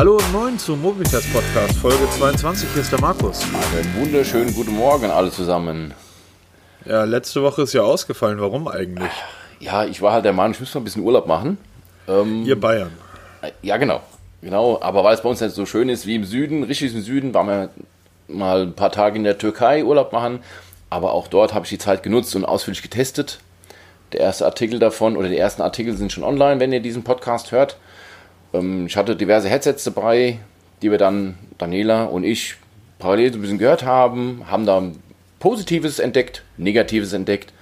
Hallo und moin zum Mobilität Podcast, Folge 22. Hier ist der Markus. Einen wunderschönen guten Morgen alle zusammen. Ja, letzte Woche ist ja ausgefallen. Warum eigentlich? Ja, ich war halt der Meinung, ich muss mal ein bisschen Urlaub machen. Ähm, Ihr Bayern. ja, genau. Genau, aber weil es bei uns nicht so schön ist wie im Süden, richtig im Süden, waren wir mal ein paar Tage in der Türkei Urlaub machen. Aber auch dort habe ich die Zeit genutzt und ausführlich getestet. Der erste Artikel davon oder die ersten Artikel sind schon online, wenn ihr diesen Podcast hört. Ähm, ich hatte diverse Headsets dabei, die wir dann, Daniela und ich, parallel so ein bisschen gehört haben, haben da Positives entdeckt, Negatives entdeckt.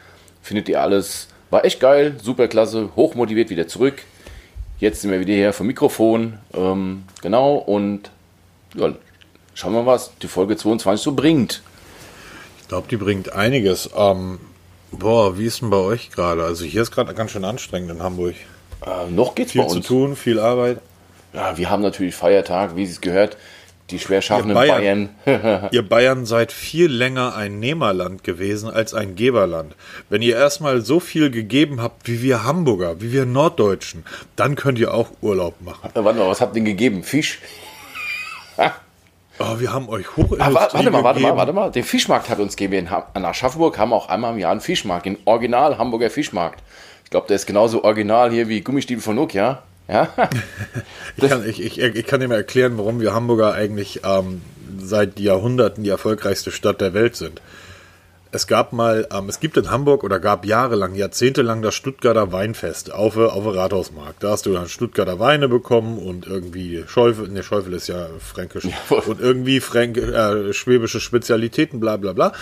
Findet ihr alles, war echt geil, super klasse, hochmotiviert wieder zurück. Jetzt sind wir wieder hier vom Mikrofon, ähm, genau, und ja, schauen wir mal, was die Folge 22 so bringt. Ich glaube, die bringt einiges. Ähm, boah, wie ist denn bei euch gerade? Also hier ist gerade ganz schön anstrengend in Hamburg. Äh, noch geht's Viel bei zu uns. tun, viel Arbeit. Ja, wir haben natürlich Feiertag, wie es gehört. Die schwer schaffenden Bayern. Bayern. Ihr Bayern seid viel länger ein Nehmerland gewesen als ein Geberland. Wenn ihr erstmal so viel gegeben habt wie wir Hamburger, wie wir Norddeutschen, dann könnt ihr auch Urlaub machen. Äh, Warte mal, was habt ihr denn gegeben? Fisch? Oh, wir haben euch Ah, Hochindustrie wa- warte mal, warte mal, warte mal. Der Fischmarkt hat uns gegeben. In Aschaffenburg haben wir auch einmal im Jahr einen Fischmarkt. Den Original Hamburger Fischmarkt. Ich glaube, der ist genauso original hier wie Gummistiefel von Nokia. Ja? Ich kann, ich, ich, ich kann dir mal erklären, warum wir Hamburger eigentlich ähm, seit Jahrhunderten die erfolgreichste Stadt der Welt sind. Es gab mal, ähm, es gibt in Hamburg oder gab jahrelang, jahrzehntelang das Stuttgarter Weinfest auf, auf dem Rathausmarkt. Da hast du dann Stuttgarter Weine bekommen und irgendwie Schäufel, ne, Schäufel ist ja fränkisch, voll. und irgendwie fränk, äh, schwäbische Spezialitäten, bla bla bla.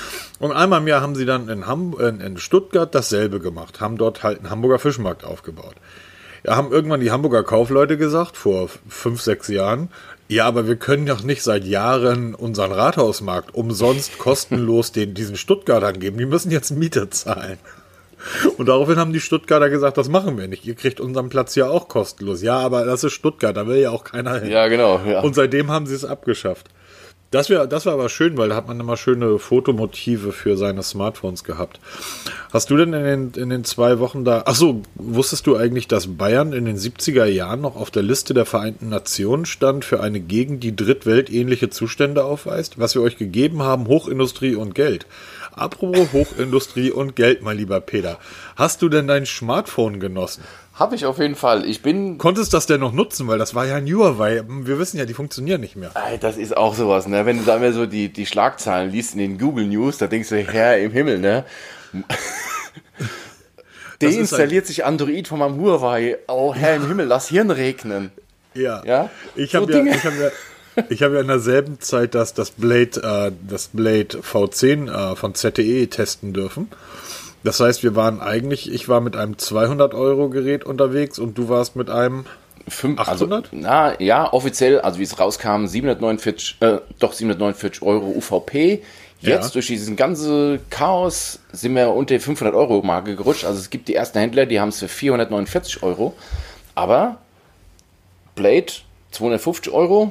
Und einmal im Jahr haben sie dann in, Ham in, in Stuttgart dasselbe gemacht, haben dort halt einen Hamburger Fischmarkt aufgebaut. Ja, haben irgendwann die Hamburger Kaufleute gesagt, vor fünf, sechs Jahren, ja, aber wir können doch nicht seit Jahren unseren Rathausmarkt umsonst kostenlos den, diesen Stuttgartern geben. Die müssen jetzt Miete zahlen. Und daraufhin haben die Stuttgarter gesagt, das machen wir nicht. Ihr kriegt unseren Platz ja auch kostenlos. Ja, aber das ist Stuttgart, da will ja auch keiner hin. ja, genau. Ja. Und seitdem haben sie es abgeschafft. Das, wär, das war aber schön, weil da hat man immer schöne Fotomotive für seine Smartphones gehabt. Hast du denn in den, in den zwei Wochen da. Ach so, wusstest du eigentlich, dass Bayern in den 70er Jahren noch auf der Liste der Vereinten Nationen stand für eine Gegend, die drittweltähnliche Zustände aufweist? Was wir euch gegeben haben, Hochindustrie und Geld. Apropos Hochindustrie und Geld, mein lieber Peter. Hast du denn dein Smartphone genossen? Habe ich auf jeden Fall. Ich bin. Konntest das denn noch nutzen? Weil das war ja ein Huawei. Wir wissen ja, die funktionieren nicht mehr. Das ist auch sowas, ne? Wenn du da mal so die, die Schlagzeilen liest in den Google News, da denkst du, Herr im Himmel, ne? Deinstalliert sich Android von meinem Huawei. Oh, Herr im Himmel, lass Hirn regnen. Ja. Ja? Ich So habe ja, Dinge. ich hab ja, ich hab ja in derselben Zeit das, das Blade, äh, das Blade V10 äh, von ZTE testen dürfen. Das heißt, wir waren eigentlich, ich war mit einem 200 Euro Gerät unterwegs und du warst mit einem Fünf, 800? Also, na, ja, offiziell, also wie es rauskam, 749, äh, doch 749 Euro UVP. Jetzt Ja. durch diesen ganze Chaos sind wir unter die 500 Euro Marke gerutscht. Also es gibt die ersten Händler, die haben es für 449 Euro. Aber Blade 250 Euro,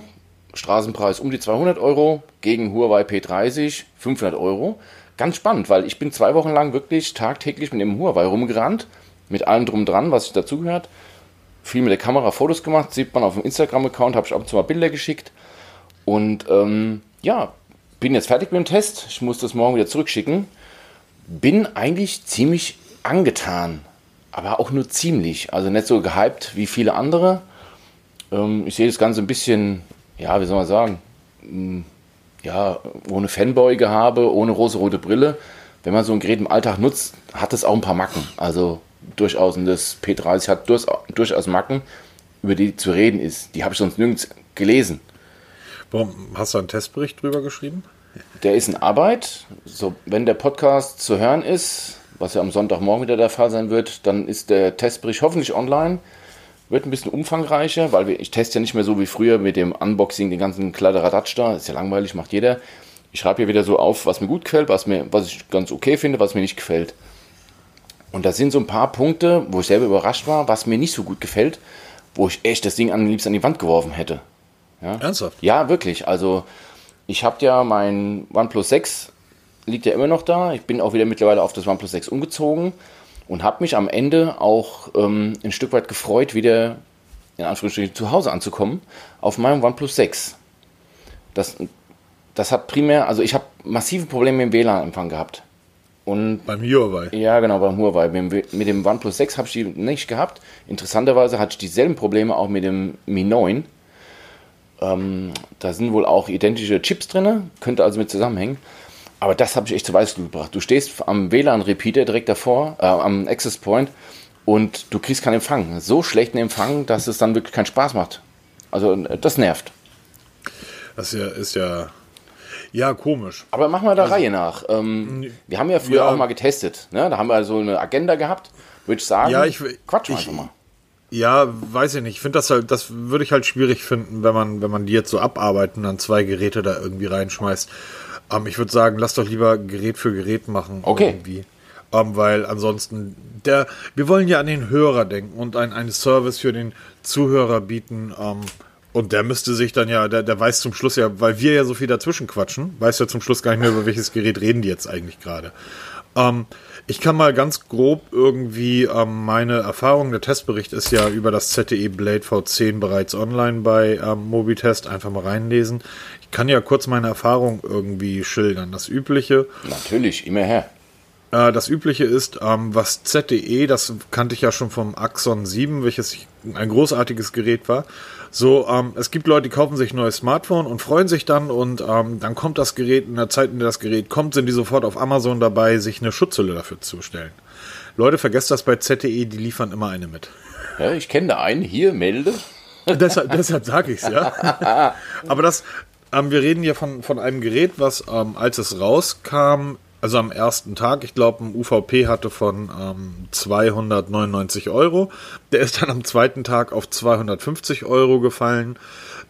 Straßenpreis um die 200 Euro, gegen Huawei P30 500 Euro. Ganz spannend, weil ich bin zwei Wochen lang wirklich tagtäglich mit dem Huawei rumgerannt, mit allem drum dran, was dazugehört viel mit der Kamera Fotos gemacht, sieht man auf dem Instagram-Account, habe ich ab und zu mal Bilder geschickt. Und ähm, ja, bin jetzt fertig mit dem Test. Ich muss das morgen wieder zurückschicken. Bin eigentlich ziemlich angetan, aber auch nur ziemlich. Also nicht so gehypt wie viele andere. Ähm, ich sehe das Ganze ein bisschen, ja, wie soll man sagen, ja, ohne Fanboy-Gehabe, ohne rosa-rote Brille. Wenn man so ein Gerät im Alltag nutzt, hat es auch ein paar Macken. Also durchaus, und das P30 hat durchaus, durchaus Macken, über die zu reden ist. Die habe ich sonst nirgends gelesen. Warum hast du einen Testbericht drüber geschrieben? Der ist in Arbeit. So, wenn der Podcast zu hören ist, was ja am Sonntagmorgen wieder der Fall sein wird, dann ist der Testbericht hoffentlich online. Wird ein bisschen umfangreicher, weil wir, ich teste ja nicht mehr so wie früher mit dem Unboxing, den ganzen Kladderadatsch da. Ist ja langweilig, macht jeder. Ich schreibe hier wieder so auf, was mir gut gefällt, was, mir, was ich ganz okay finde, was mir nicht gefällt. Und da sind so ein paar Punkte, wo ich selber überrascht war, was mir nicht so gut gefällt, wo ich echt das Ding am liebsten an die Wand geworfen hätte. Ernsthaft? Ja, wirklich. Also ich habe ja mein OnePlus 6 liegt ja immer noch da. Ich bin auch wieder mittlerweile auf das OnePlus 6 umgezogen und habe mich am Ende auch ähm, ein Stück weit gefreut, wieder in Anführungsstrichen zu Hause anzukommen, auf meinem OnePlus 6. Das, das hat primär, also ich habe massive Probleme mit dem WLAN-Empfang gehabt. Und Beim Huawei. ja, genau, beim Huawei. Mit, dem- mit dem OnePlus 6 habe ich die nicht gehabt. Interessanterweise hatte ich dieselben Probleme auch mit dem Mi 9. Ähm, da sind wohl auch identische Chips drin, könnte also mit zusammenhängen. Aber das habe ich echt zu Weißglut gebracht. Du stehst am WLAN-Repeater direkt davor, äh, am Access Point, und du kriegst keinen Empfang. So schlechten Empfang, dass es dann wirklich keinen Spaß macht. Also äh, das nervt. Das ist ja, ist ja, ja komisch. Aber machen wir der Reihe nach. Ähm, wir haben ja früher Ja. auch mal getestet. Ne? Da haben wir so eine Agenda gehabt. Würde ich sagen, Ja, ich- quatsch ich- einfach mal. Ja, weiß ich nicht. Ich finde das halt, das würde ich halt schwierig finden, wenn man, wenn man die jetzt so abarbeiten und dann zwei Geräte da irgendwie reinschmeißt. Ähm, ich würde sagen, lass doch lieber Gerät für Gerät machen. Okay. Irgendwie. Ähm, weil ansonsten, der, wir wollen ja an den Hörer denken und ein, einen Service für den Zuhörer bieten. Ähm, und der müsste sich dann ja, der, der weiß zum Schluss ja, weil wir ja so viel dazwischen quatschen, weiß ja zum Schluss gar nicht mehr, über welches Gerät reden die jetzt eigentlich gerade. Ähm, ich kann mal ganz grob irgendwie ähm, meine Erfahrung, der Testbericht ist ja über das ZTE Blade V10 bereits online bei ähm, Mobitest, einfach mal reinlesen. Ich kann ja kurz meine Erfahrung irgendwie schildern. Das Übliche, Natürlich, immer her. äh, das Übliche ist, ähm, was ZTE, das kannte ich ja schon vom Axon 7, welches ein großartiges Gerät war. So, ähm, es gibt Leute, die kaufen sich ein neues Smartphone und freuen sich dann und ähm, dann kommt das Gerät, in der Zeit, in der das Gerät kommt, sind die sofort auf Amazon dabei, sich eine Schutzhülle dafür zu bestellen. Leute, vergesst das bei ZTE, die liefern immer eine mit. Ja, ich kenne da einen. Hier, melde. deshalb deshalb sage ich es, ja. Aber das, ähm, wir reden hier von, von einem Gerät, was, ähm, als es rauskam, also am ersten Tag, ich glaube, ein UVP hatte von ähm, 299 Euro. Der ist dann am zweiten Tag auf 250 Euro gefallen.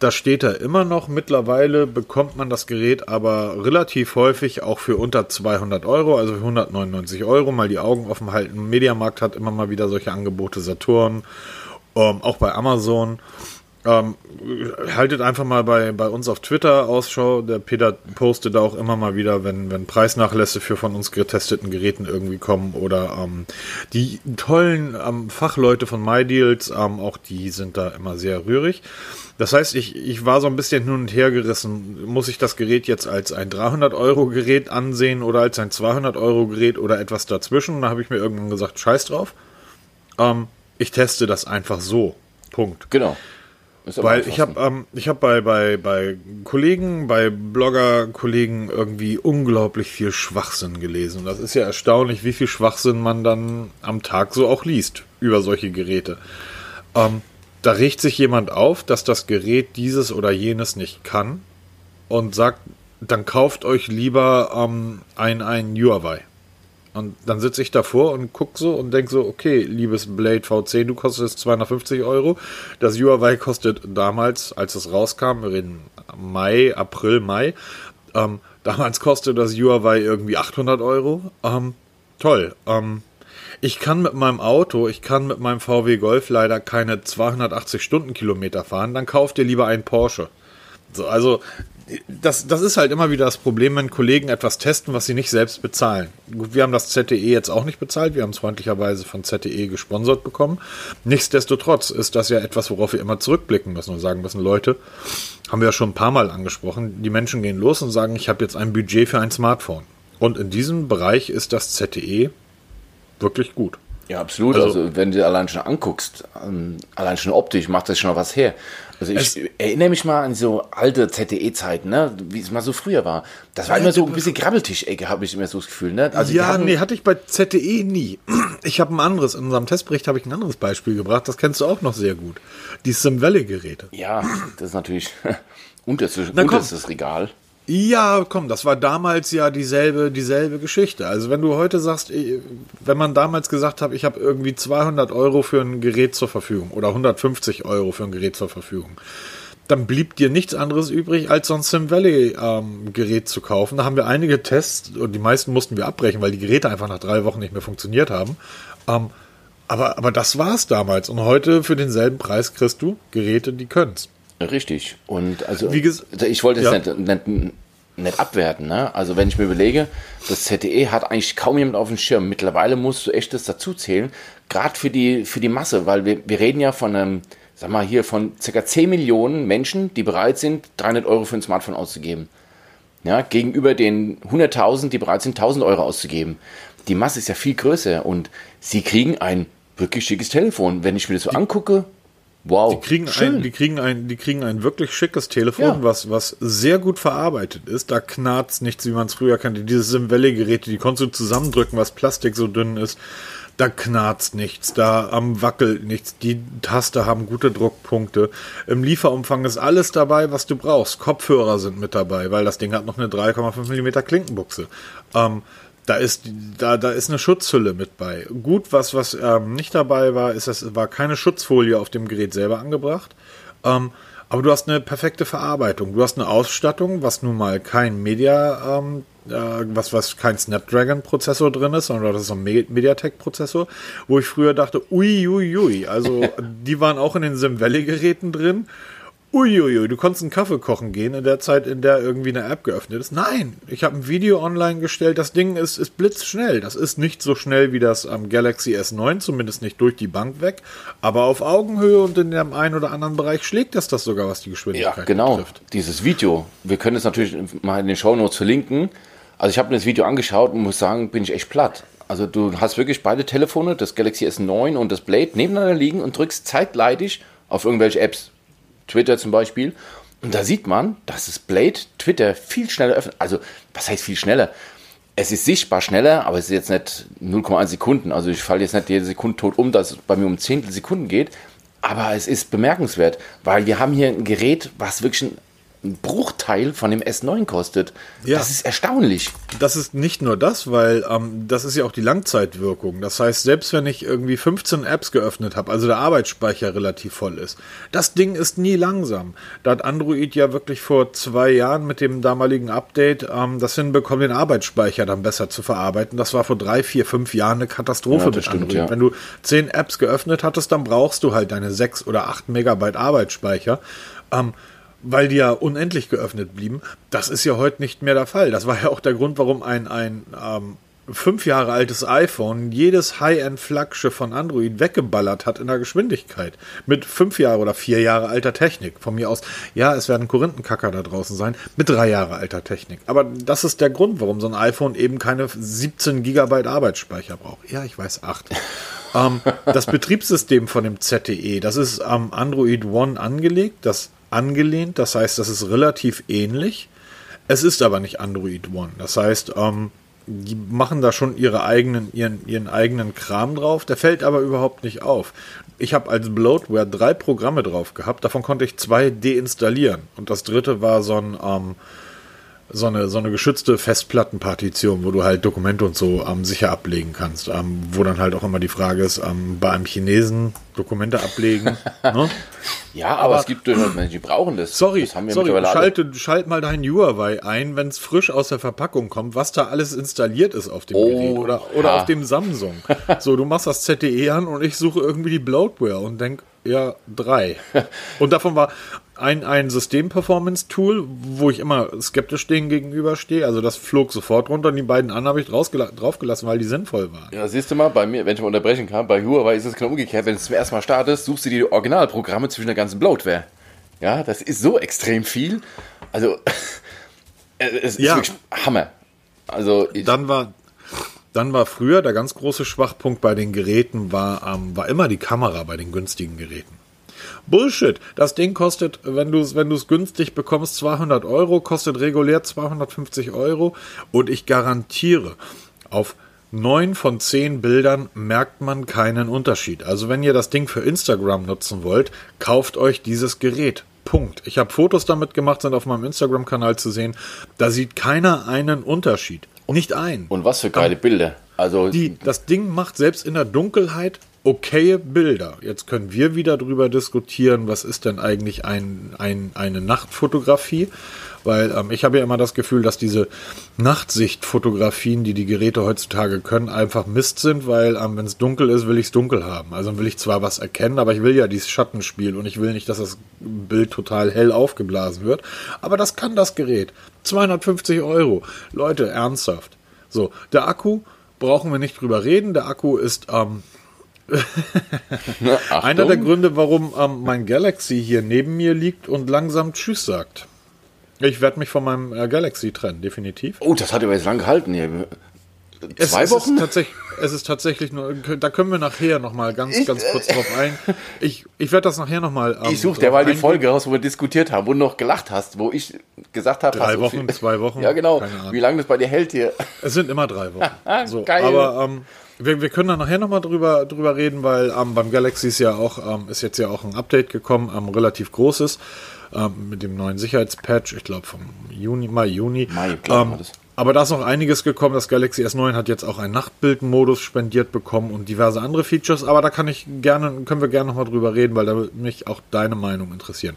Da steht er immer noch. Mittlerweile bekommt man das Gerät aber relativ häufig auch für unter 200 Euro, also für 199 Euro. Mal die Augen offen halten. Mediamarkt hat immer mal wieder solche Angebote, Saturn, ähm, auch bei Amazon. Ähm, haltet einfach mal bei, bei uns auf Twitter Ausschau. Der Peter postet da auch immer mal wieder, wenn, wenn Preisnachlässe für von uns getesteten Geräten irgendwie kommen oder ähm, die tollen ähm, Fachleute von MyDeals, ähm, auch die sind da immer sehr rührig. Das heißt, ich, ich war so ein bisschen hin und her gerissen. Muss ich das Gerät jetzt als ein 300 Euro Gerät ansehen oder als ein 200 Euro Gerät oder etwas dazwischen? Da habe ich mir irgendwann gesagt, scheiß drauf. Ähm, ich teste das einfach so. Punkt. Genau. Weil ich habe ähm, ich hab bei, bei, bei Kollegen, bei Blogger-Kollegen irgendwie unglaublich viel Schwachsinn gelesen. Und das ist ja erstaunlich, wie viel Schwachsinn man dann am Tag so auch liest über solche Geräte. Ähm, da regt sich jemand auf, dass das Gerät dieses oder jenes nicht kann und sagt, dann kauft euch lieber ähm, ein, ein Huawei. Und dann sitze ich davor und gucke so und denke so, okay, liebes Blade V10, du kostest 250 Euro. Das Huawei kostet damals, als es rauskam, reden Mai, April, Mai, ähm, damals kostet das Huawei irgendwie 800 Euro. Ähm, toll. Ähm, ich kann mit meinem Auto, ich kann mit meinem VW Golf leider keine 280 Stundenkilometer fahren, dann kauft ihr lieber einen Porsche. So, also das, das ist halt immer wieder das Problem, wenn Kollegen etwas testen, was sie nicht selbst bezahlen. Wir haben das ZTE jetzt auch nicht bezahlt, wir haben es freundlicherweise von ZTE gesponsert bekommen. Nichtsdestotrotz ist das ja etwas, worauf wir immer zurückblicken müssen und sagen müssen, Leute, haben wir ja schon ein paar Mal angesprochen, die Menschen gehen los und sagen, ich habe jetzt ein Budget für ein Smartphone. Und in diesem Bereich ist das ZTE wirklich gut. Ja, absolut. Also- Also, wenn du dir allein schon anguckst, ähm, allein schon optisch macht das schon was her. Also ich erinnere mich mal an so alte ZDE-Zeiten, ne? wie es mal so früher war. Das war immer so ein bisschen Grabbeltischecke, habe ich immer so das Gefühl. Ne? Also ja, nee, hatte ich bei ZTE nie. Ich habe ein anderes, in unserem Testbericht habe ich ein anderes Beispiel gebracht, das kennst du auch noch sehr gut. Die Sim Valley-Geräte. ja, das ist natürlich unterstes, unterstes Regal. Ja, komm, das war damals ja dieselbe, dieselbe Geschichte. Also wenn du heute sagst, wenn man damals gesagt hat, ich habe irgendwie 200 Euro für ein Gerät zur Verfügung oder 150 Euro für ein Gerät zur Verfügung, dann blieb dir nichts anderes übrig, als so ein Sim Valley ähm, Gerät zu kaufen. Da haben wir einige Tests und die meisten mussten wir abbrechen, weil die Geräte einfach nach drei Wochen nicht mehr funktioniert haben. Ähm, aber, aber das war's damals. Und heute für denselben Preis kriegst du Geräte, die können's. Richtig. Und also ges- ich wollte es Ja. nicht, nicht, nicht abwerten. Ne? Also wenn ich mir überlege, das ZDE hat eigentlich kaum jemand auf dem Schirm. Mittlerweile musst du echt das dazu zählen, gerade für die, für die Masse, weil wir, wir reden ja von einem sag mal hier, von ca. 10 Millionen Menschen, die bereit sind, 300 Euro für ein Smartphone auszugeben. Ja, gegenüber den 100.000, die bereit sind, 1000 Euro auszugeben. Die Masse ist ja viel größer und sie kriegen ein wirklich schickes Telefon. Wenn ich mir das so angucke, wow. Die kriegen, ein, die, kriegen ein, die kriegen ein wirklich schickes Telefon, ja. was, was sehr gut verarbeitet ist. Da knarzt nichts, wie man es früher kannte. Diese Sim Valley-Geräte, die konntest du zusammendrücken, was Plastik so dünn ist da knarzt nichts, da am wackelt nichts, die Taste haben gute Druckpunkte. Im Lieferumfang ist alles dabei, was du brauchst. Kopfhörer sind mit dabei, weil das Ding hat noch eine 3,5 mm Klinkenbuchse. Ähm, da ist da da ist eine Schutzhülle mit bei. Gut, was was ähm, nicht dabei war, ist es war keine Schutzfolie auf dem Gerät selber angebracht. Ähm, aber du hast eine perfekte Verarbeitung. Du hast eine Ausstattung, was nun mal kein Media ähm, äh, was, was kein Snapdragon-Prozessor drin ist, sondern das ist ein Mediatek-Prozessor, wo ich früher dachte, ui, ui, ui. Also die waren auch in den Sim Valley-Geräten drin Uiuiui, du konntest einen Kaffee kochen gehen in der Zeit, in der irgendwie eine App geöffnet ist. Nein, ich habe ein Video online gestellt. Das Ding ist, ist blitzschnell. Das ist nicht so schnell wie das am Galaxy S9, zumindest nicht durch die Bank weg. Aber auf Augenhöhe und in dem einen oder anderen Bereich schlägt das das sogar, was die Geschwindigkeit ja, genau. betrifft. Dieses Video. Wir können es natürlich mal in den Show Notes verlinken. Also ich habe mir das Video angeschaut und muss sagen, bin ich echt platt. Also du hast wirklich beide Telefone, das Galaxy S9 und das Blade, nebeneinander liegen und drückst zeitgleitig auf irgendwelche Apps. Twitter zum Beispiel. Und da sieht man, dass das Blade Twitter viel schneller öffnet. Also, was heißt viel schneller? Es ist sichtbar schneller, aber es ist jetzt nicht 0,1 Sekunden. Also ich falle jetzt nicht jede Sekunde tot um, dass es bei mir um Zehntel Sekunden geht. Aber es ist bemerkenswert, weil wir haben hier ein Gerät, was wirklich ein ein Bruchteil von dem S9 kostet. Ja. Das ist erstaunlich. Das ist nicht nur das, weil ähm, das ist ja auch die Langzeitwirkung. Das heißt, selbst wenn ich irgendwie 15 Apps geöffnet habe, also der Arbeitsspeicher relativ voll ist, das Ding ist nie langsam. Da hat Android ja wirklich vor zwei Jahren mit dem damaligen Update ähm, das hinbekommen, den Arbeitsspeicher dann besser zu verarbeiten. Das war vor drei, vier, fünf Jahren eine Katastrophe ja, mit stimmt, Android. Ja. Wenn du 10 Apps geöffnet hattest, dann brauchst du halt deine 6 oder 8 Megabyte Arbeitsspeicher. Ähm, weil die ja unendlich geöffnet blieben. Das ist ja heute nicht mehr der Fall. Das war ja auch der Grund, warum ein, ein ähm, fünf Jahre altes iPhone jedes High-End-Flaggschiff von Android weggeballert hat in der Geschwindigkeit. Mit fünf Jahre oder vier Jahre alter Technik. Von mir aus, ja, es werden Korinthenkacker da draußen sein, mit drei Jahre alter Technik. Aber das ist der Grund, warum so ein iPhone eben keine 17 Gigabyte Arbeitsspeicher braucht. Ja, ich weiß, acht. ähm, das Betriebssystem von dem ZTE, das ist am Android One angelegt. Das angelehnt. Das heißt, das ist relativ ähnlich. Es ist aber nicht Android One. Das heißt, ähm, die machen da schon ihre eigenen, ihren, ihren eigenen Kram drauf. Der fällt aber überhaupt nicht auf. Ich habe als Bloatware drei Programme drauf gehabt. Davon konnte ich zwei deinstallieren. Und das dritte war so ein ähm, so eine, so eine geschützte Festplattenpartition, wo du halt Dokumente und so ähm, sicher ablegen kannst. Ähm, wo dann halt auch immer die Frage ist, ähm, bei einem Chinesen Dokumente ablegen. ne? Ja, aber, aber, es gibt durchaus Menschen, die brauchen das. Sorry, das sorry schalte, schalt mal dein Huawei ein, wenn es frisch aus der Verpackung kommt, was da alles installiert ist auf dem oh, Gerät oder, oder ja. auf dem Samsung. so, du machst das ZTE an und ich suche irgendwie die Bloatware und denk, ja, drei. Und davon war ein, ein System-Performance-Tool, wo ich immer skeptisch denen gegenüberstehe. Also das flog sofort runter und die beiden anderen habe ich draufgelassen, weil die sinnvoll waren. Ja, siehst du mal, bei mir, wenn ich mal unterbrechen kann, bei Huawei ist es genau umgekehrt. Wenn du zum ersten Mal startest, suchst du die Originalprogramme zwischen der ganzen Bloatware. Ja, das ist so extrem viel. Also, es ist ja. wirklich Hammer. Also, dann war, dann war früher der ganz große Schwachpunkt bei den Geräten war, ähm, war immer die Kamera bei den günstigen Geräten. Bullshit. Das Ding kostet, wenn du es wenn günstig bekommst, 200 Euro, kostet regulär 250 Euro und ich garantiere, auf neun von zehn Bildern merkt man keinen Unterschied. Also wenn ihr das Ding für Instagram nutzen wollt, kauft euch dieses Gerät. Punkt. Ich habe Fotos damit gemacht, sind auf meinem Instagram-Kanal zu sehen. Da sieht keiner einen Unterschied. Nicht ein. Und was für geile Bilder. Also die, das Ding macht selbst in der Dunkelheit okaye Bilder. Jetzt können wir wieder darüber diskutieren, was ist denn eigentlich ein, ein, eine Nachtfotografie? Weil ähm, ich habe ja immer das Gefühl, dass diese Nachtsichtfotografien, die die Geräte heutzutage können, einfach Mist sind, weil ähm, wenn es dunkel ist, will ich es dunkel haben. Also will ich zwar was erkennen, aber ich will ja dieses Schattenspiel und ich will nicht, dass das Bild total hell aufgeblasen wird. Aber das kann das Gerät. 250 Euro. Leute, ernsthaft. So, der Akku brauchen wir nicht drüber reden. Der Akku ist ähm, Einer der Gründe, warum ähm, mein Galaxy hier neben mir liegt und langsam Tschüss sagt. Ich werde mich von meinem äh, Galaxy trennen, definitiv. Oh, das hat aber jetzt lang gehalten hier. Es, Zwei es Wochen? Ist tatsächlich, es ist tatsächlich nur, da können wir nachher nochmal ganz, ich, ganz kurz drauf ein. Ich, ich werde das nachher nochmal. Ähm, ich suche derweil die Folge raus, wo wir diskutiert haben, wo du noch gelacht hast, wo ich gesagt habe, drei Wochen, viel, zwei Wochen. Ja, genau. Wie lange das bei dir hält hier. Es sind immer drei Wochen. so, Geil. Aber ähm, wir, wir können da nachher nochmal drüber, drüber reden, weil ähm, beim Galaxy ist ja auch, ähm, ist jetzt ja auch ein Update gekommen, ähm, relativ großes, ähm, mit dem neuen Sicherheitspatch, ich glaube vom Juni, Mai, Juni. Mai, ähm, aber da ist noch einiges gekommen. Das Galaxy S9 hat jetzt auch einen Nachtbildmodus spendiert bekommen und diverse andere Features. Aber da kann ich gerne, können wir gerne nochmal drüber reden, weil da würde mich auch deine Meinung interessieren.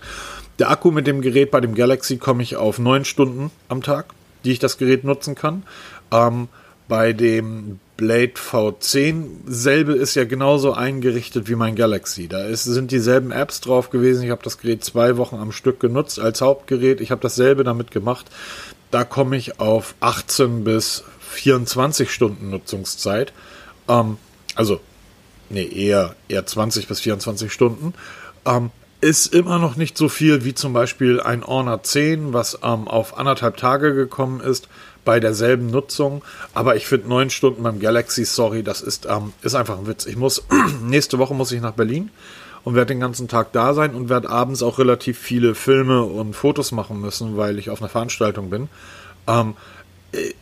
Der Akku mit dem Gerät bei dem Galaxy komme ich auf neun Stunden am Tag, die ich das Gerät nutzen kann. Ähm, bei dem Blade V10 selbe ist ja genauso eingerichtet wie mein Galaxy. Da ist, sind dieselben Apps drauf gewesen. Ich habe das Gerät zwei Wochen am Stück genutzt als Hauptgerät. Ich habe dasselbe damit gemacht. Da komme ich auf 18 bis 24 Stunden Nutzungszeit. Ähm, also, nee, eher, eher 20 bis 24 Stunden. Ähm, ist immer noch nicht so viel wie zum Beispiel ein Honor 10, was ähm, auf anderthalb Tage gekommen ist bei derselben Nutzung. Aber ich finde neun Stunden beim Galaxy, sorry, das ist, ähm, ist einfach ein Witz. Ich muss, nächste Woche muss ich nach Berlin und werde den ganzen Tag da sein und werde abends auch relativ viele Filme und Fotos machen müssen, weil ich auf einer Veranstaltung bin. Ähm,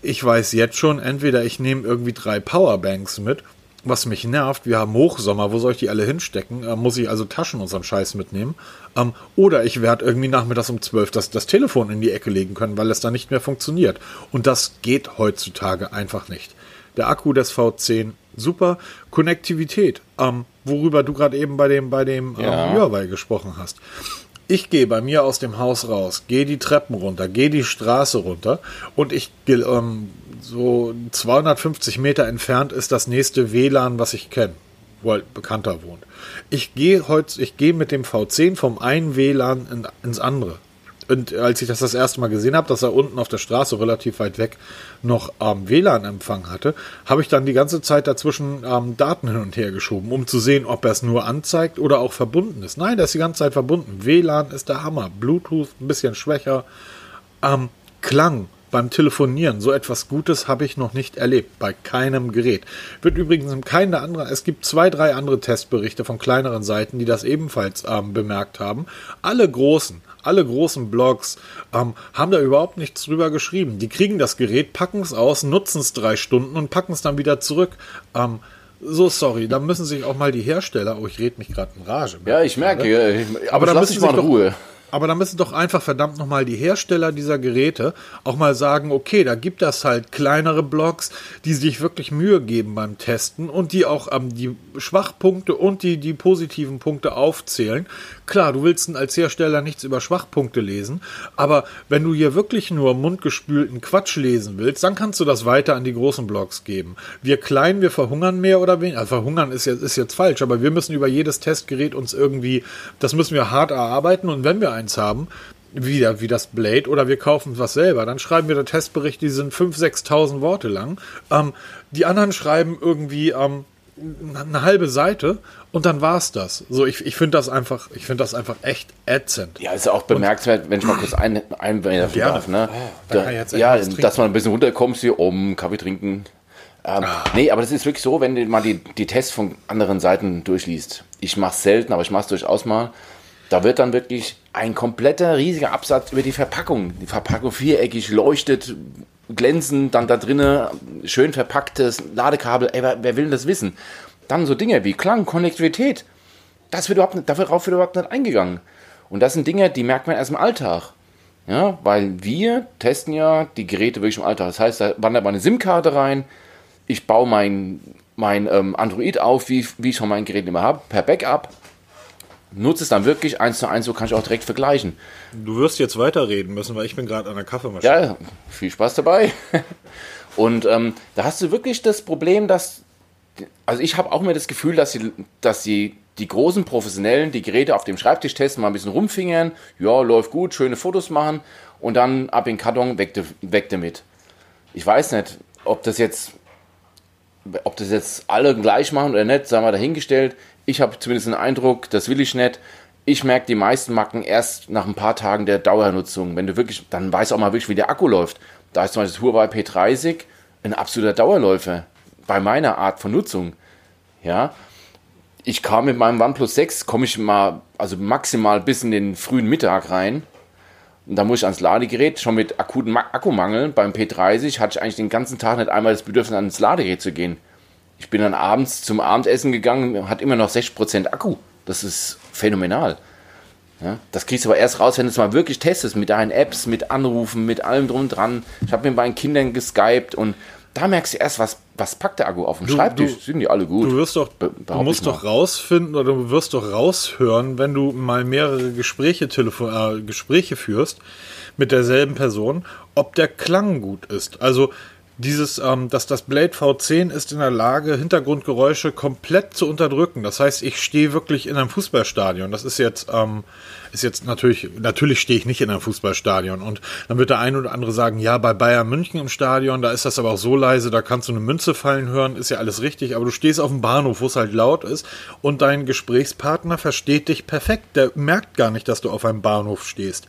ich weiß jetzt schon, entweder ich nehme irgendwie drei Powerbanks mit, was mich nervt, wir haben Hochsommer, wo soll ich die alle hinstecken? Äh, muss ich also Taschen und so einen Scheiß mitnehmen? Ähm, oder ich werde irgendwie nachmittags um 12 das, das Telefon in die Ecke legen können, weil es da nicht mehr funktioniert. Und das geht heutzutage einfach nicht. Der Akku des V10 super. Konnektivität, ähm, worüber du gerade eben bei dem, bei dem ähm, ja. Huawei gesprochen hast. Ich gehe bei mir aus dem Haus raus, gehe die Treppen runter, gehe die Straße runter und ich ähm, so 250 Meter entfernt ist das nächste WLAN, was ich kenne, wo halt Bekannter wohnt. Ich gehe heute, ich gehe mit dem V10 vom einen WLAN in, ins andere und als ich das das erste Mal gesehen habe, dass er unten auf der Straße relativ weit weg noch ähm, WLAN-Empfang hatte, habe ich dann die ganze Zeit dazwischen ähm, Daten hin und her geschoben, um zu sehen, ob er es nur anzeigt oder auch verbunden ist. Nein, der ist die ganze Zeit verbunden. WLAN ist der Hammer. Bluetooth ein bisschen schwächer. Ähm, Klang beim Telefonieren. So etwas Gutes habe ich noch nicht erlebt. Bei keinem Gerät. Wird übrigens in keiner anderen. Es gibt zwei, drei andere Testberichte von kleineren Seiten, die das ebenfalls ähm, bemerkt haben. Alle großen alle großen Blogs ähm, haben da überhaupt nichts drüber geschrieben. Die kriegen das Gerät, packen es aus, nutzen es drei Stunden und packen es dann wieder zurück. Ähm, so, sorry, da müssen sich auch mal die Hersteller, oh, ich rede mich gerade in Rage. Ja, ich merke, aber, aber da müssen sich mal in Ruhe. Doch, aber da müssen doch einfach verdammt nochmal die Hersteller dieser Geräte auch mal sagen, okay, da gibt das halt kleinere Blogs, die sich wirklich Mühe geben beim Testen und die auch ähm, die Schwachpunkte und die, die positiven Punkte aufzählen. Klar, du willst als Hersteller nichts über Schwachpunkte lesen, aber wenn du hier wirklich nur mundgespülten Quatsch lesen willst, dann kannst du das weiter an die großen Blogs geben. Wir klein, wir verhungern mehr oder weniger. Also verhungern ist jetzt, ist jetzt falsch, aber wir müssen über jedes Testgerät uns irgendwie, das müssen wir hart erarbeiten und wenn wir eins haben, wieder wie das Blade oder wir kaufen was selber. Dann schreiben wir da Testberichte, die sind 5.000, 6.000 Worte lang. Ähm, die anderen schreiben irgendwie ähm, eine halbe Seite und dann war's das. So, ich, ich finde das einfach, ich finde das einfach echt ätzend. Ja, ist ja auch bemerkenswert, und, wenn ich mal kurz ein, einwählen darf, ne? Oh, da, ja, dass man ein bisschen runterkommt, hier um Kaffee trinken. Ähm, ah. Nee, aber das ist wirklich so, wenn du mal die, die Tests von anderen Seiten durchliest. Ich mache es selten, aber ich mache es durchaus mal. Da wird dann wirklich ein kompletter riesiger Absatz über die Verpackung. Die Verpackung viereckig leuchtet, glänzend, dann da drinnen schön verpacktes Ladekabel. Ey, wer, wer, will das wissen? Dann so Dinge wie Klang, Konnektivität. Das wird überhaupt nicht, darauf wird überhaupt nicht eingegangen. Und das sind Dinge, die merkt man erst im Alltag. Ja, weil wir testen ja die Geräte wirklich im Alltag. Das heißt, da wandert meine SIM-Karte rein, ich baue mein, mein ähm, Android auf, wie, wie ich schon mein Gerät immer habe, per Backup nutze es dann wirklich eins zu eins, so kann ich auch direkt vergleichen. Du wirst jetzt weiterreden müssen, weil ich bin gerade an der Kaffeemaschine. Ja, viel Spaß dabei. Und ähm, da hast du wirklich das Problem, dass, also ich habe auch mir das Gefühl, dass sie, dass sie die großen Professionellen die Geräte auf dem Schreibtisch testen, mal ein bisschen rumfingern, ja, läuft gut, schöne Fotos machen und dann ab in den Karton weg, weg damit. Ich weiß nicht, ob das jetzt ob das jetzt alle gleich machen oder nicht, sagen wir dahingestellt. Ich habe zumindest den Eindruck, das will ich nicht. Ich merke die meisten Macken erst nach ein paar Tagen der Dauernutzung. Wenn du wirklich, dann weißt du auch mal wirklich, wie der Akku läuft. Da ist zum Beispiel das Huawei P30 ein absoluter Dauerläufer bei meiner Art von Nutzung. Ja, ich kam mit meinem OnePlus 6, komme ich mal, also maximal bis in den frühen Mittag rein. Und da muss ich ans Ladegerät, schon mit akuten Akkumangel. Beim P30 hatte ich eigentlich den ganzen Tag nicht einmal das Bedürfnis, ans Ladegerät zu gehen. Ich bin dann abends zum Abendessen gegangen, hat immer noch 60% Akku. Das ist phänomenal. Ja, das kriegst du aber erst raus, wenn du es mal wirklich testest, mit deinen Apps, mit Anrufen, mit allem drum und dran. Ich habe mit meinen Kindern geskypt und da merkst du erst, was, was packt der Akku auf dem Schreibtisch. Du, Sind die alle gut? Du wirst doch, Be du musst doch rausfinden oder du wirst doch raushören, wenn du mal mehrere Gespräche, Telefon, äh, Gespräche führst mit derselben Person, ob der Klang gut ist. Also dieses, ähm, dass das Blade V10 ist in der Lage, Hintergrundgeräusche komplett zu unterdrücken. Das heißt, ich stehe wirklich in einem Fußballstadion. Das ist jetzt, ähm, ist jetzt natürlich, natürlich stehe ich nicht in einem Fußballstadion. Und dann wird der ein oder andere sagen, ja, bei Bayern München im Stadion, da ist das aber auch so leise, da kannst du eine Münze fallen hören, ist ja alles richtig. Aber du stehst auf dem Bahnhof, wo es halt laut ist und dein Gesprächspartner versteht dich perfekt. Der merkt gar nicht, dass du auf einem Bahnhof stehst.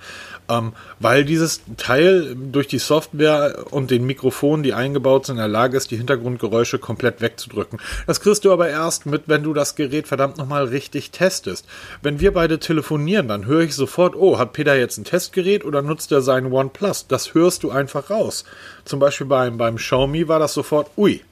Ähm, weil dieses Teil durch die Software und den Mikrofonen, die eingebaut sind, in der Lage ist, die Hintergrundgeräusche komplett wegzudrücken. Das kriegst du aber erst mit, wenn du das Gerät verdammt nochmal richtig testest. Wenn wir beide telefonieren, dann höre ich sofort, oh, hat Peter jetzt ein Testgerät oder nutzt er seinen OnePlus? Das hörst du einfach raus. Zum Beispiel beim, beim Xiaomi war das sofort, ui,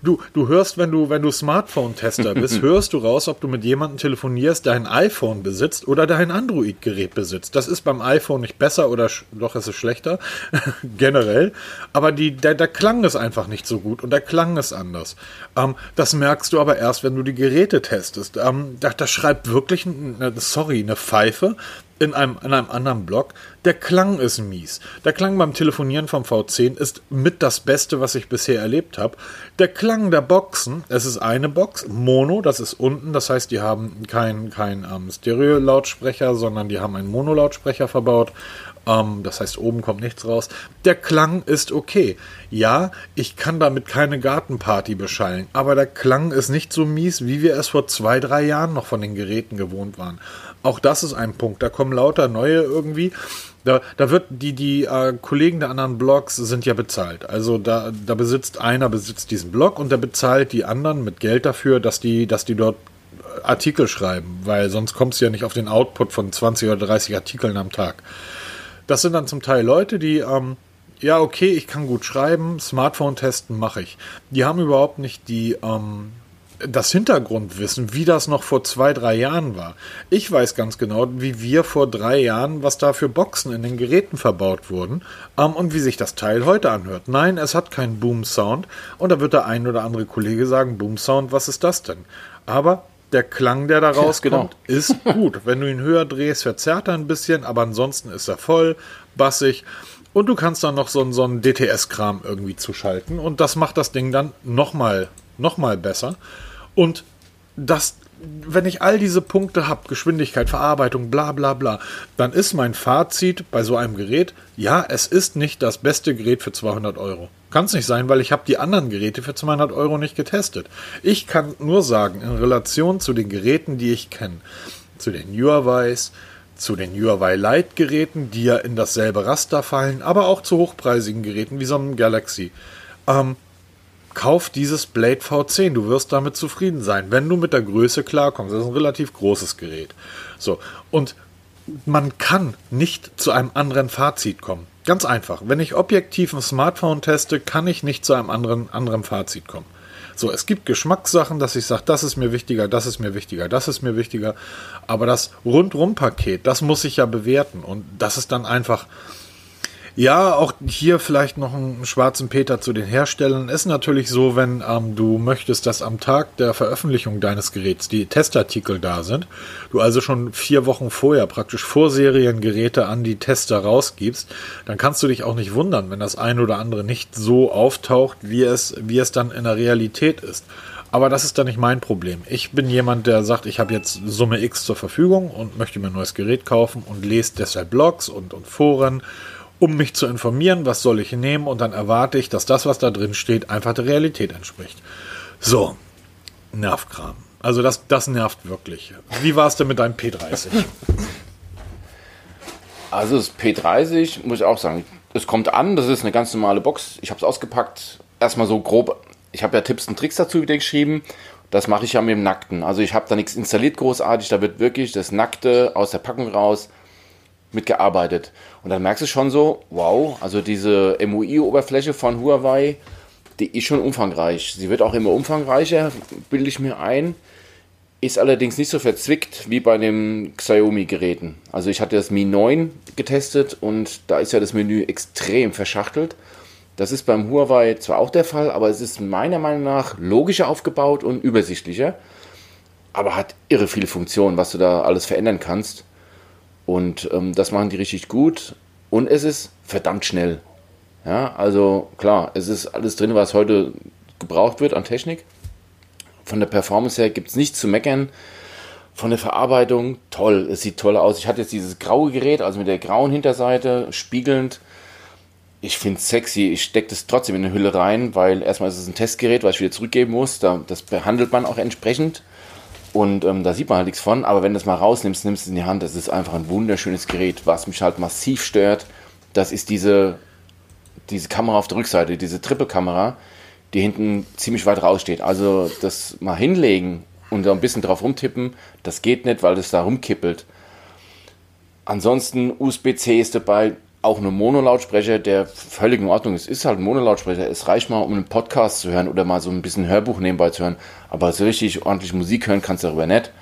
Du, du hörst, wenn du, wenn du Smartphone-Tester bist, hörst du raus, ob du mit jemandem telefonierst, der ein iPhone besitzt oder der ein Android-Gerät besitzt. Das ist beim iPhone nicht besser oder doch ist es schlechter, generell. Aber die, der, der Klang ist einfach nicht so gut und der Klang ist anders. Ähm, das merkst du aber erst, wenn du die Geräte testest. Ähm, da, da schreibt wirklich, eine, sorry, eine Pfeife in einem, in einem anderen Blog. Der Klang ist mies. Der Klang beim Telefonieren vom V10 ist mit das Beste, was ich bisher erlebt habe. Der Klang der Boxen, es ist eine Box, Mono, das ist unten, das heißt, die haben keinen kein, ähm, Stereo-Lautsprecher, sondern die haben einen Mono-Lautsprecher verbaut. Ähm, das heißt, oben kommt nichts raus. Der Klang ist okay. Ja, ich kann damit keine Gartenparty beschallen, aber der Klang ist nicht so mies, wie wir es vor zwei, drei Jahren noch von den Geräten gewohnt waren. Auch das ist ein Punkt. Da kommen lauter neue irgendwie. Da, da wird die, die äh, Kollegen der anderen Blogs sind ja bezahlt. Also da, da besitzt einer besitzt diesen Blog und der bezahlt die anderen mit Geld dafür, dass die, dass die dort äh, Artikel schreiben, weil sonst kommst du ja nicht auf den Output von 20 oder 30 Artikeln am Tag. Das sind dann zum Teil Leute, die, ähm, ja, okay, ich kann gut schreiben, Smartphone testen mache ich. Die haben überhaupt nicht die, ähm, das Hintergrundwissen, wie das noch vor zwei, drei Jahren war. Ich weiß ganz genau, wie wir vor drei Jahren, was da für Boxen in den Geräten verbaut wurden ähm, und wie sich das Teil heute anhört. Nein, es hat keinen Boom-Sound und da wird der ein oder andere Kollege sagen, Boom-Sound, was ist das denn? Aber der Klang, der da rauskommt, ja, genau. ist gut. Wenn du ihn höher drehst, verzerrt er ein bisschen, aber ansonsten ist er voll, bassig. Und du kannst dann noch so, so einen DTS-Kram irgendwie zuschalten. Und das macht das Ding dann nochmal noch mal besser. Und das, wenn ich all diese Punkte habe, Geschwindigkeit, Verarbeitung, bla bla bla, dann ist mein Fazit bei so einem Gerät, ja, es ist nicht das beste Gerät für 200 Euro. Kann es nicht sein, weil ich habe die anderen Geräte für 200 Euro nicht getestet. Ich kann nur sagen, in Relation zu den Geräten, die ich kenne, zu den Huawei's, zu den Huawei Lite Geräten, die ja in dasselbe Raster fallen, aber auch zu hochpreisigen Geräten wie so einem Galaxy, ähm, kauf dieses Blade V10. Du wirst damit zufrieden sein, wenn du mit der Größe klarkommst. Das ist ein relativ großes Gerät. So. Und man kann nicht zu einem anderen Fazit kommen. Ganz einfach. Wenn ich objektiv ein Smartphone teste, kann ich nicht zu einem anderen, anderen Fazit kommen. So, es gibt Geschmackssachen, dass ich sage, das ist mir wichtiger, das ist mir wichtiger, das ist mir wichtiger. Aber das Rundrum-Paket, das muss ich ja bewerten. Und das ist dann einfach, ja, auch hier vielleicht noch einen schwarzen Peter zu den Herstellern. Ist natürlich so, wenn ähm, du möchtest, dass am Tag der Veröffentlichung deines Geräts die Testartikel da sind, du also schon vier Wochen vorher praktisch Vorseriengeräte an die Tester rausgibst, dann kannst du dich auch nicht wundern, wenn das ein oder andere nicht so auftaucht, wie es, wie es dann in der Realität ist. Aber das ist dann nicht mein Problem. Ich bin jemand, der sagt, ich habe jetzt Summe X zur Verfügung und möchte mir ein neues Gerät kaufen und lese deshalb Blogs und, und Foren um mich zu informieren, was soll ich nehmen und dann erwarte ich, dass das, was da drin steht, einfach der Realität entspricht. So, Nervkram. Also das, das nervt wirklich. Wie war es denn mit deinem P30? Also das P30, muss ich auch sagen, es kommt an, das ist eine ganz normale Box. Ich habe es ausgepackt, erstmal so grob. Ich habe ja Tipps und Tricks dazu wieder geschrieben. Das mache ich ja mit dem Nackten. Also ich habe da nichts installiert großartig, da wird wirklich das Nackte aus der Packung raus mitgearbeitet. Und dann merkst du schon so, wow, also diese MUI-Oberfläche von Huawei, die ist schon umfangreich. Sie wird auch immer umfangreicher, bilde ich mir ein. Ist allerdings nicht so verzwickt wie bei den Xiaomi-Geräten. Also ich hatte das Mi 9 getestet und da ist ja das Menü extrem verschachtelt. Das ist beim Huawei zwar auch der Fall, aber es ist meiner Meinung nach logischer aufgebaut und übersichtlicher. Aber hat irre viele Funktionen, was du da alles verändern kannst. Und ähm, das machen die richtig gut. Und es ist verdammt schnell. Ja, also klar, es ist alles drin, was heute gebraucht wird an Technik. Von der Performance her gibt es nichts zu meckern. Von der Verarbeitung toll, es sieht toll aus. Ich hatte jetzt dieses graue Gerät, also mit der grauen Hinterseite, spiegelnd. Ich finde es sexy. Ich stecke das trotzdem in eine Hülle rein, weil erstmal ist es ein Testgerät, was ich wieder zurückgeben muss. Da, das behandelt man auch entsprechend. Und ähm, da sieht man halt nichts von. Aber wenn du es mal rausnimmst, nimmst du es in die Hand. Das ist einfach ein wunderschönes Gerät. Was mich halt massiv stört, das ist diese, diese Kamera auf der Rückseite, diese Triple-Kamera die hinten ziemlich weit raussteht. Also das mal hinlegen und da ein bisschen drauf rumtippen, das geht nicht, weil das da rumkippelt. Ansonsten USB-C ist dabei, auch ein Mono-Lautsprecher, der völlig in Ordnung ist. Ist halt ein Mono-Lautsprecher. Es reicht mal, um einen Podcast zu hören oder mal so ein bisschen Hörbuch nebenbei zu hören. Aber so richtig ordentlich Musik hören kannst du darüber nicht.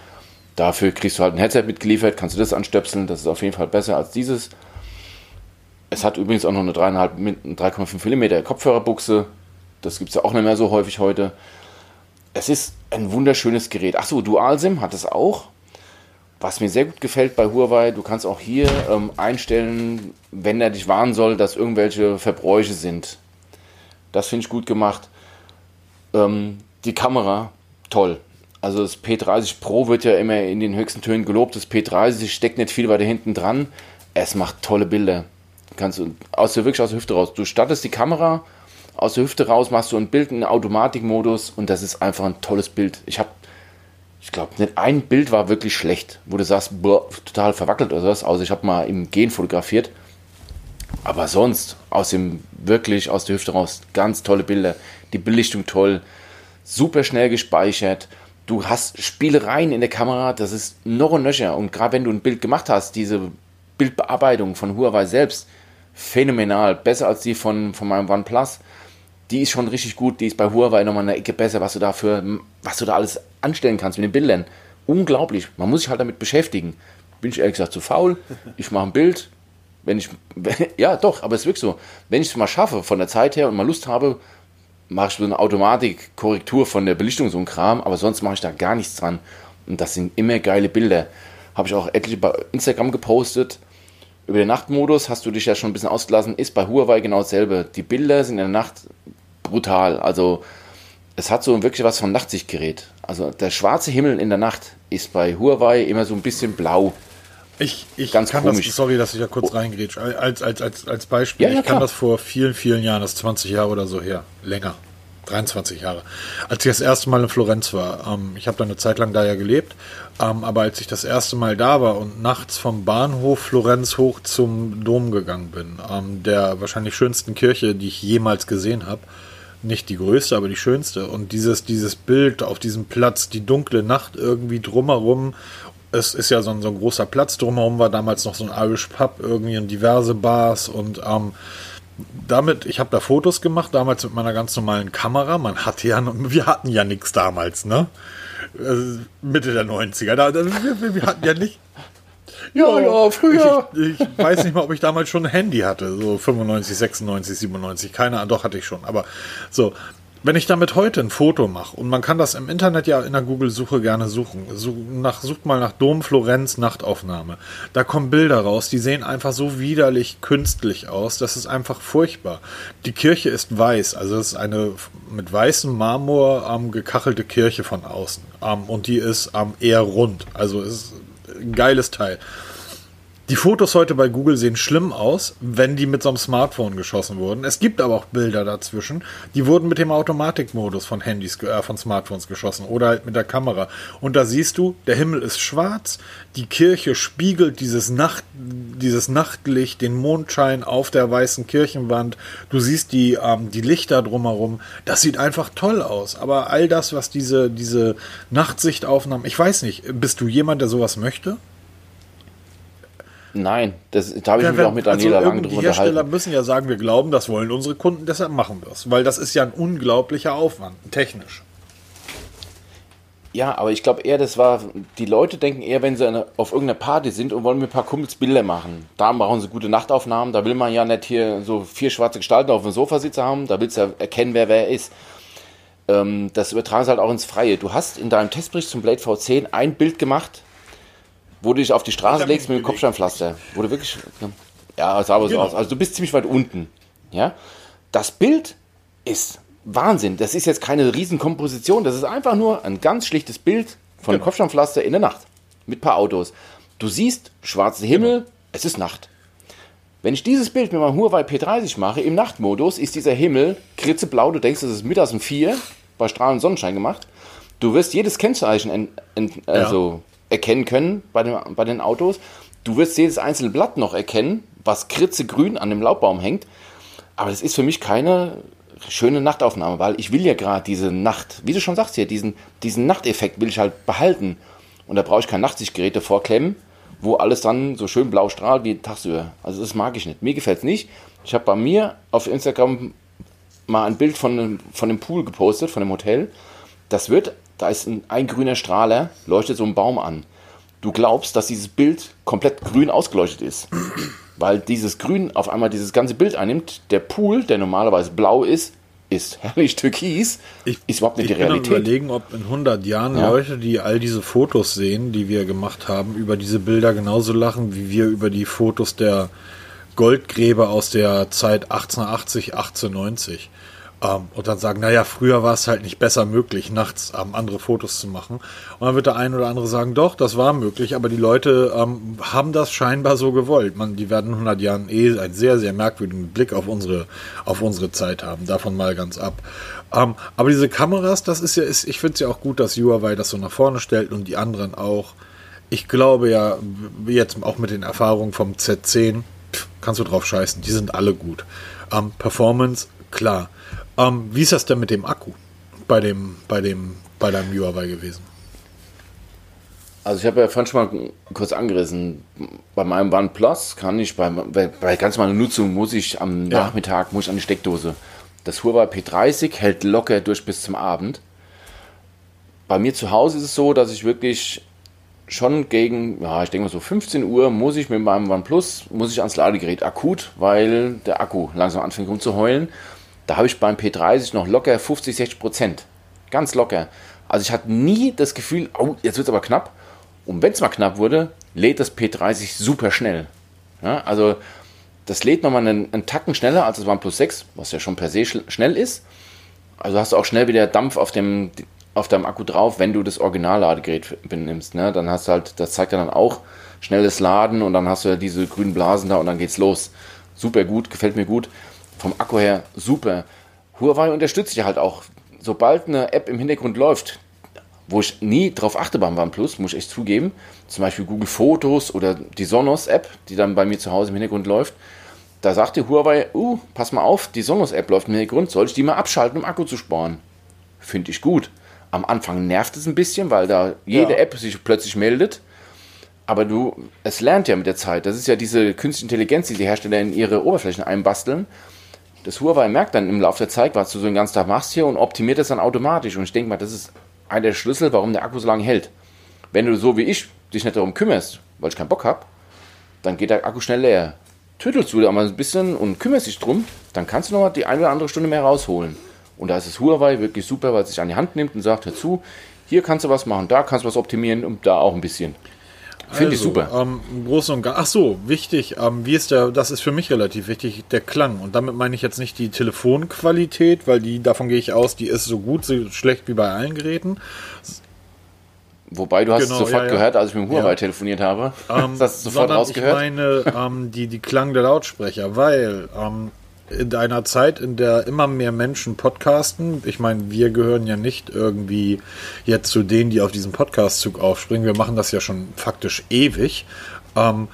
Dafür kriegst du halt ein Headset mitgeliefert, kannst du das anstöpseln. Das ist auf jeden Fall besser als dieses. Es hat übrigens auch noch eine 3,5 mm Kopfhörerbuchse. Das gibt es ja auch nicht mehr so häufig heute. Es ist ein wunderschönes Gerät. Achso, Dual-SIM hat es auch. Was mir sehr gut gefällt bei Huawei, du kannst auch hier ähm, einstellen, wenn er dich warnen soll, dass irgendwelche Verbräuche sind. Das finde ich gut gemacht. Ähm, die Kamera, toll. Also das P30 Pro wird ja immer in den höchsten Tönen gelobt. Das P30 steckt nicht viel weiter hinten dran. Es macht tolle Bilder. Kannst du aus der, wirklich aus der Hüfte raus. Du startest die Kamera aus der Hüfte raus machst du ein Bild in Automatikmodus und das ist einfach ein tolles Bild. Ich habe, ich glaube, nicht ein Bild war wirklich schlecht, wo du sagst, boah, total verwackelt oder was. Also ich habe mal im Gehen fotografiert. Aber sonst, aus dem, wirklich aus der Hüfte raus, ganz tolle Bilder. Die Belichtung toll, super schnell gespeichert. Du hast Spielereien in der Kamera, das ist noch und nöcher. Und gerade wenn du ein Bild gemacht hast, diese Bildbearbeitung von Huawei selbst, phänomenal. Besser als die von, von meinem OnePlus die ist schon richtig gut, die ist bei Huawei nochmal eine Ecke besser, was du da was du da alles anstellen kannst mit den Bildern. Unglaublich. Man muss sich halt damit beschäftigen. Bin ich ehrlich gesagt zu faul. Ich mache ein Bild. Wenn ich, ja doch, aber es ist wirklich so. Wenn ich es mal schaffe, von der Zeit her und mal Lust habe, mache ich so eine Automatik-Korrektur von der Belichtung, so ein Kram, aber sonst mache ich da gar nichts dran. Und das sind immer geile Bilder. Habe ich auch etliche bei Instagram gepostet. Über den Nachtmodus hast du dich ja schon ein bisschen ausgelassen, ist bei Huawei genau dasselbe. Die Bilder sind in der Nacht brutal. Also es hat so wirklich was von Nachtsichtgerät. Also der schwarze Himmel in der Nacht ist bei Huawei immer so ein bisschen blau. Ich, ich Ganz kann komisch. das, sorry, dass ich da kurz oh. reingrätsch, als, als, als, als Beispiel, ja, ja, ich kann das vor vielen, vielen Jahren, das ist 20 Jahre oder so her, länger, 23 Jahre, als ich das erste Mal in Florenz war. Ähm, ich habe da eine Zeit lang da ja gelebt, ähm, aber als ich das erste Mal da war und nachts vom Bahnhof Florenz hoch zum Dom gegangen bin, ähm, der wahrscheinlich schönsten Kirche, die ich jemals gesehen habe, nicht die größte, aber die schönste. Und dieses, dieses Bild auf diesem Platz, die dunkle Nacht irgendwie drumherum. Es ist ja so ein, so ein großer Platz. Drumherum war damals noch so ein Irish Pub, irgendwie und diverse Bars. Und ähm, damit, ich habe da Fotos gemacht, damals mit meiner ganz normalen Kamera. Man hatte ja, wir hatten ja nichts damals, ne? Also Mitte der 90er. Da, wir, wir hatten ja nicht, ja, ja, früher. Ich, ich, weiß nicht mal, ob ich damals schon ein Handy hatte, so 95, 96, 97, keine Ahnung, doch hatte ich schon. Aber so, wenn ich damit heute ein Foto mache und man kann das im Internet ja in der Google-Suche gerne suchen, such, nach, sucht mal nach Dom Florenz Nachtaufnahme. Da kommen Bilder raus, die sehen einfach so widerlich künstlich aus, das ist einfach furchtbar. Die Kirche ist weiß, also es ist eine mit weißem Marmor ähm, gekachelte Kirche von außen ähm, und die ist ähm, eher rund, also es ist ein geiles Teil. Die Fotos heute bei Google sehen schlimm aus, wenn die mit so einem Smartphone geschossen wurden. Es gibt aber auch Bilder dazwischen, die wurden mit dem Automatikmodus von Handys, äh, von Smartphones geschossen oder halt mit der Kamera. Und da siehst du, der Himmel ist schwarz, die Kirche spiegelt dieses Nacht, dieses Nachtlicht, den Mondschein auf der weißen Kirchenwand. Du siehst die, ähm, die Lichter drumherum. Das sieht einfach toll aus. Aber all das, was diese, diese Nachtsichtaufnahmen, ich weiß nicht, bist du jemand, der sowas möchte? Nein, das, da habe ich ja, mich auch mit Daniela also lange drüber unterhalten. Die Hersteller müssen ja sagen, wir glauben, das wollen unsere Kunden, deshalb machen wir es. Weil das ist ja ein unglaublicher Aufwand, technisch. Ja, aber ich glaube eher, das war, die Leute denken eher, wenn sie eine, auf irgendeiner Party sind und wollen mit ein paar Kumpels Bilder machen. Da brauchen sie gute Nachtaufnahmen, da will man ja nicht hier so vier schwarze Gestalten auf dem Sofa sitzen haben, da willst du ja erkennen, wer wer ist. Ähm, das übertragen sie halt auch ins Freie. Du hast in deinem Testbericht zum Blade V10 ein Bild gemacht, wo du dich auf die Straße legst mit dem Kopfsteinpflaster. Wo du wirklich. Ja, sah aber genau. so aus. Also du bist ziemlich weit unten. Ja. Das Bild ist Wahnsinn. Das ist jetzt keine Riesenkomposition. Das ist einfach nur ein ganz schlichtes Bild von genau. Kopfsteinpflaster in der Nacht. Mit ein paar Autos. Du siehst schwarzen Himmel, genau. es ist Nacht. Wenn ich dieses Bild mit meinem Huawei P30 mache, im Nachtmodus, ist dieser Himmel kritzeblau. Du denkst, das ist mittags um vier bei strahlendem Sonnenschein gemacht. Du wirst jedes Kennzeichen en, en, also erkennen können bei den, bei den Autos. Du wirst jedes einzelne Blatt noch erkennen, was kritzegrün an dem Laubbaum hängt. Aber das ist für mich keine schöne Nachtaufnahme, weil ich will ja gerade diese Nacht, wie du schon sagst hier, diesen, diesen Nachteffekt will ich halt behalten. Und da brauche ich kein Nachtsichtgerät davor klemmen, wo alles dann so schön blau strahlt wie tagsüber. Also das mag ich nicht. Mir gefällt es nicht. Ich habe bei mir auf Instagram mal ein Bild von, von dem Pool gepostet, von dem Hotel. Das wird da ist ein, ein grüner Strahler, leuchtet so einen Baum an. Du glaubst, dass dieses Bild komplett grün ausgeleuchtet ist. Weil dieses Grün auf einmal dieses ganze Bild einnimmt. Der Pool, der normalerweise blau ist, ist herrlich türkis, ich, ist überhaupt nicht die Realität. Ich überlegen, ob in 100 Jahren ja. Leute, die all diese Fotos sehen, die wir gemacht haben, über diese Bilder genauso lachen, wie wir über die Fotos der Goldgräber aus der Zeit 1880, 1890. Ähm, und dann sagen, naja, früher war es halt nicht besser möglich, nachts ähm, andere Fotos zu machen. Und dann wird der eine oder andere sagen, doch, das war möglich, aber die Leute ähm, haben das scheinbar so gewollt. Man, die werden in 100 Jahren eh einen sehr, sehr merkwürdigen Blick auf unsere, auf unsere Zeit haben. Davon mal ganz ab. Ähm, aber diese Kameras, das ist ja, ist, ich finde es ja auch gut, dass Huawei das so nach vorne stellt und die anderen auch. Ich glaube ja, jetzt auch mit den Erfahrungen vom Z10, pff, kannst du drauf scheißen, die sind alle gut. Ähm, Performance, klar. Ähm, wie ist das denn mit dem Akku bei dem, bei dem, bei deinem Huawei gewesen? Also ich habe ja vorhin schon mal kurz angerissen, bei meinem OnePlus kann ich, bei, bei, bei ganz meiner Nutzung muss ich am ja. Nachmittag, muss ich an die Steckdose. Das Huawei P30 hält locker durch bis zum Abend. Bei mir zu Hause ist es so, dass ich wirklich schon gegen, ja, ich denke mal so 15 Uhr muss ich mit meinem OnePlus, muss ich ans Ladegerät akut, weil der Akku langsam anfängt rumzuheulen. Da habe ich beim P30 noch locker 50, 60 Prozent. Ganz locker. Also ich hatte nie das Gefühl, oh, jetzt wird es aber knapp. Und wenn es mal knapp wurde, lädt das P30 super schnell. Ja, also das lädt nochmal einen, einen Tacken schneller als das OnePlus 6, was ja schon per se schnell ist. Also hast du auch schnell wieder Dampf auf dem, auf deinem Akku drauf, wenn du das Originalladegerät benimmst. Ne? Dann hast du halt, das zeigt ja dann auch schnelles Laden und dann hast du ja diese grünen Blasen da und dann geht's los. Super gut, gefällt mir gut vom Akku her super. Huawei unterstützt ja halt auch, sobald eine App im Hintergrund läuft, wo ich nie drauf achte beim OnePlus, muss ich echt zugeben, zum Beispiel Google Fotos oder die Sonos-App, die dann bei mir zu Hause im Hintergrund läuft, da sagte Huawei, uh, pass mal auf, die Sonos-App läuft im Hintergrund, soll ich die mal abschalten, um Akku zu sparen? Finde ich gut. Am Anfang nervt es ein bisschen, weil da jede ja. App sich plötzlich meldet. Aber du, es lernt ja mit der Zeit. Das ist ja diese künstliche Intelligenz, die die Hersteller in ihre Oberflächen einbasteln das Huawei merkt dann im Laufe der Zeit, was du so den ganzen Tag machst hier und optimiert es dann automatisch. Und ich denke mal, das ist einer der Schlüssel, warum der Akku so lange hält. Wenn du so wie ich dich nicht darum kümmerst, weil ich keinen Bock habe, dann geht der Akku schnell leer. Tüttelst du da mal ein bisschen und kümmerst dich drum, dann kannst du noch mal die eine oder andere Stunde mehr rausholen. Und da ist das Huawei wirklich super, weil es sich an die Hand nimmt und sagt, hör zu, hier kannst du was machen, da kannst du was optimieren und da auch ein bisschen. Finde also, ich super. Ähm, Im Großen und Ganzen. Ach so, wichtig. Ähm, wie ist der? Das ist für mich relativ wichtig. Der Klang. Und damit meine ich jetzt nicht die Telefonqualität, weil die davon gehe ich aus, die ist so gut, so schlecht wie bei allen Geräten. Wobei du hast Genau, es sofort ja, ja. gest als ich mit dem Huawei Ja. telefoniert habe. Ähm, das hast du sofort rausgehört. Ich meine, ähm, die, die Klang der Lautsprecher, weil ähm, in einer Zeit, in der immer mehr Menschen podcasten, ich meine, wir gehören ja nicht irgendwie jetzt zu denen, die auf diesen Podcast-Zug aufspringen. Wir machen das ja schon faktisch ewig. Ähm,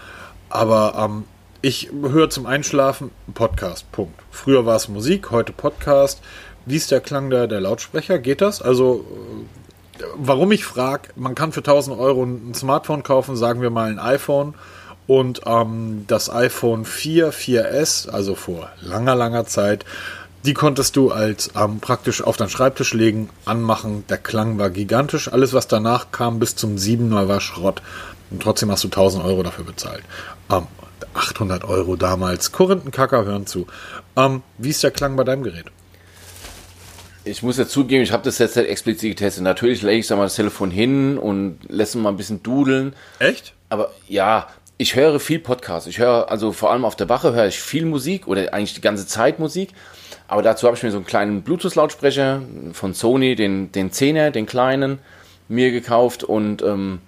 aber ähm, ich höre zum Einschlafen Podcast, Punkt. Früher war es Musik, heute Podcast. Wie ist der Klang der, der Lautsprecher? Geht das? Also warum ich frage, man kann für 1000 Euro ein Smartphone kaufen, sagen wir mal ein iPhone. Und ähm, das iPhone 4, 4S, also vor langer, langer Zeit, die konntest du als ähm, praktisch auf deinen Schreibtisch legen, anmachen. Der Klang war gigantisch. Alles, was danach kam, bis zum 7er war Schrott. Und trotzdem hast du 1000 Euro dafür bezahlt. Ähm, 800 Euro damals. Korinthenkacker hören zu. Ähm, wie ist der Klang bei deinem Gerät? Ich muss ja zugeben, ich habe das jetzt nicht explizit getestet. Natürlich lege ich sag mal, das Telefon hin und lasse mal ein bisschen dudeln. Echt? Aber ja, ich höre viel Podcast. Ich höre, also vor allem auf der Wache höre ich viel Musik oder eigentlich die ganze Zeit Musik. Aber dazu habe ich mir so einen kleinen Bluetooth-Lautsprecher von Sony, den, den 10er, den kleinen, mir gekauft und ähm,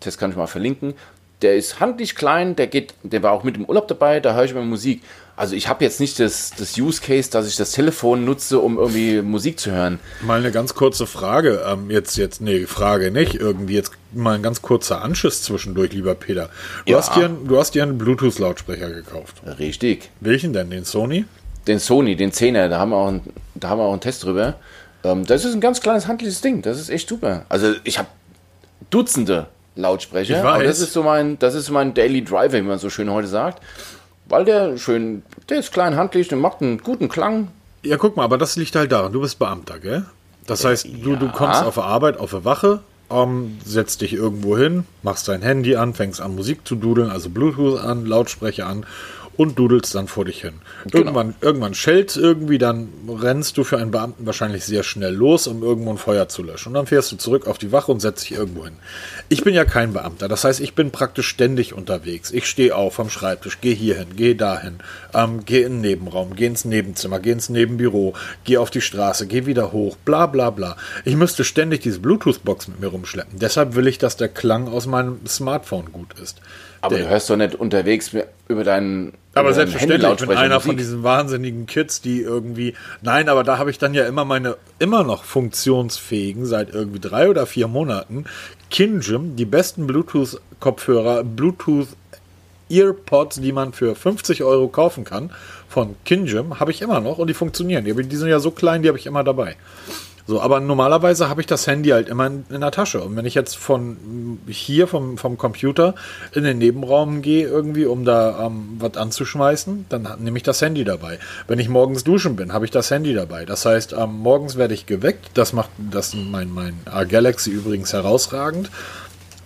das kann ich mal verlinken. Der ist handlich klein, der geht, der war auch mit im Urlaub dabei, da höre ich immer Musik. Also ich habe jetzt nicht das, das Use Case, dass ich das Telefon nutze, um irgendwie Musik zu hören. Mal eine ganz kurze Frage. Ähm, jetzt, jetzt, nee, Frage nicht. Irgendwie jetzt mal ein ganz kurzer Anschiss zwischendurch, lieber Peter. Du, Ja. hast, dir, einen- du hast dir einen Bluetooth-Lautsprecher gekauft. Richtig. Welchen denn? Den Sony? den Sony, den 10er, da haben wir auch, einen, da haben wir auch einen Test drüber. Ähm, das ist ein ganz kleines handliches Ding, das ist echt super. Also ich habe Dutzende Lautsprecher, Ich aber weiß. das ist so mein, das ist mein Daily Driver, wie man so schön heute sagt, weil der schön, der ist klein handlich, der macht einen guten Klang. Ja, guck mal, aber das liegt halt daran. Du bist Beamter, gell? Das heißt, du, du kommst auf der Arbeit, auf der Wache, ähm, setzt dich irgendwo hin, machst dein Handy an, fängst an Musik zu dudeln, also Bluetooth an, Lautsprecher an und dudelst dann vor dich hin. Irgendwann, irgendwann schellt's irgendwie, dann rennst du für einen Beamten wahrscheinlich sehr schnell los, um irgendwo ein Feuer zu löschen. Und dann fährst du zurück auf die Wache und setzt dich irgendwo hin. Ich bin ja kein Beamter, das heißt, ich bin praktisch ständig unterwegs. Ich stehe auf am Schreibtisch, gehe hierhin, gehe dahin, ähm, gehe in den Nebenraum, gehe ins Nebenzimmer, gehe ins Nebenbüro, gehe auf die Straße, gehe wieder hoch, bla bla bla. Ich müsste ständig diese Bluetooth-Box mit mir rumschleppen. Deshalb will ich, dass der Klang aus meinem Smartphone gut ist. Aber Der- du hörst doch nicht unterwegs über deinen aber über selbstverständlich, ich bin einer von diesen wahnsinnigen Kids, die irgendwie. Nein, aber da habe ich dann ja immer meine, immer noch funktionsfähigen, seit irgendwie drei oder vier Monaten, Kinjim, die besten Bluetooth-Kopfhörer, Bluetooth Earpods, die man für 50 Euro kaufen kann, von Kinjim, habe ich immer noch und die funktionieren. Die sind ja so klein, die habe ich immer dabei. So, aber normalerweise habe ich das Handy halt immer in, in der Tasche. Und wenn ich jetzt von hier vom, vom Computer in den Nebenraum gehe, irgendwie, um da ähm, was anzuschmeißen, dann nehme ich das Handy dabei. Wenn ich morgens duschen bin, habe ich das Handy dabei. Das heißt, ähm, morgens werde ich geweckt. Das macht das mein, mein äh, Galaxy übrigens herausragend.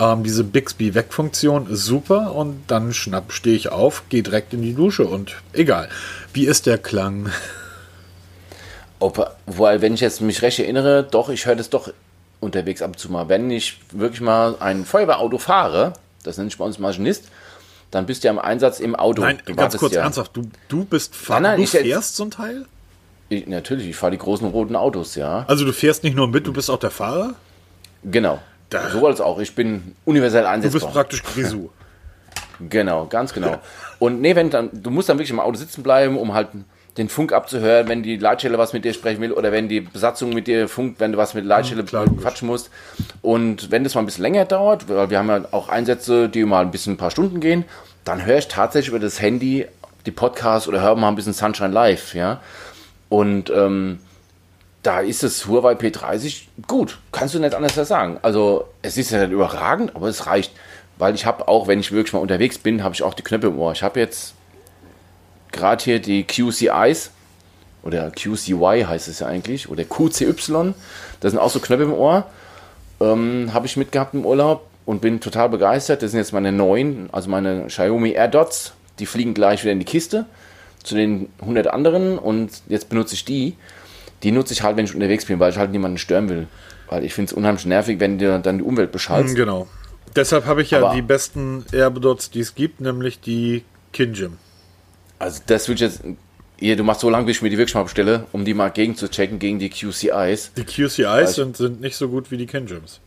Ähm, diese Bixby-Weg-Funktion ist super und dann schnapp, stehe ich auf, gehe direkt in die Dusche und egal. Wie ist der Klang? Ob, weil, wenn ich jetzt mich recht erinnere, doch, ich höre das doch unterwegs ab und zu mal. Wenn ich wirklich mal ein Feuerwehrauto fahre, das nennt sich bei uns Maschinist, dann bist du ja im Einsatz im Auto. Nein, Du ganz kurz ja. ernsthaft. Du, du bist Fahrer, Nein, nein, du ich jetzt- fährst so ein Teil? Ich, natürlich, ich fahre die großen roten Autos, ja. Also du fährst nicht nur mit, du bist auch der Fahrer? Genau. Da- so als auch. Ich bin universell Du einsetzbar. bist praktisch Grisou. Genau, ganz genau. Und nee, wenn dann, du musst dann wirklich im Auto sitzen bleiben, um halt den Funk abzuhören, wenn die Leitstelle was mit dir sprechen will oder wenn die Besatzung mit dir funkt, wenn du was mit der Leitstelle logisch. quatschen musst. Und wenn das mal ein bisschen länger dauert, weil wir haben ja auch Einsätze, die mal ein bisschen ein paar Stunden gehen, dann höre ich tatsächlich über das Handy die Podcasts oder höre mal ein bisschen Sunshine Live, ja. Und ähm, da ist das Huawei P30 gut. Kannst du nicht anders sagen. Also es ist ja nicht überragend, aber es reicht. Weil ich habe auch, wenn ich wirklich mal unterwegs bin, habe ich auch die Knöpfe im Ohr. Ich habe jetzt gerade hier die QCIs oder QCY heißt es ja eigentlich oder QCY. Das sind auch so Knöpfe im Ohr. Ähm, habe ich mitgehabt im Urlaub und bin total begeistert. Das sind jetzt meine neuen, also meine Xiaomi AirDots. Die fliegen gleich wieder in die Kiste zu den 100 anderen und jetzt benutze ich die. Die nutze ich halt, wenn ich unterwegs bin, weil ich halt niemanden stören will. Weil ich finde es unheimlich nervig, wenn dir dann die Umwelt beschallst. genau. Deshalb habe ich ja Aber- die besten Airdots, die es gibt, nämlich die Kinjim. Also das würde ich jetzt... Hier, du machst so lange, bis ich mir die wirklich mal bestelle, um die mal gegen zu checken gegen die QCIs. Die QCIs sind, sind nicht so gut wie die Kinjims.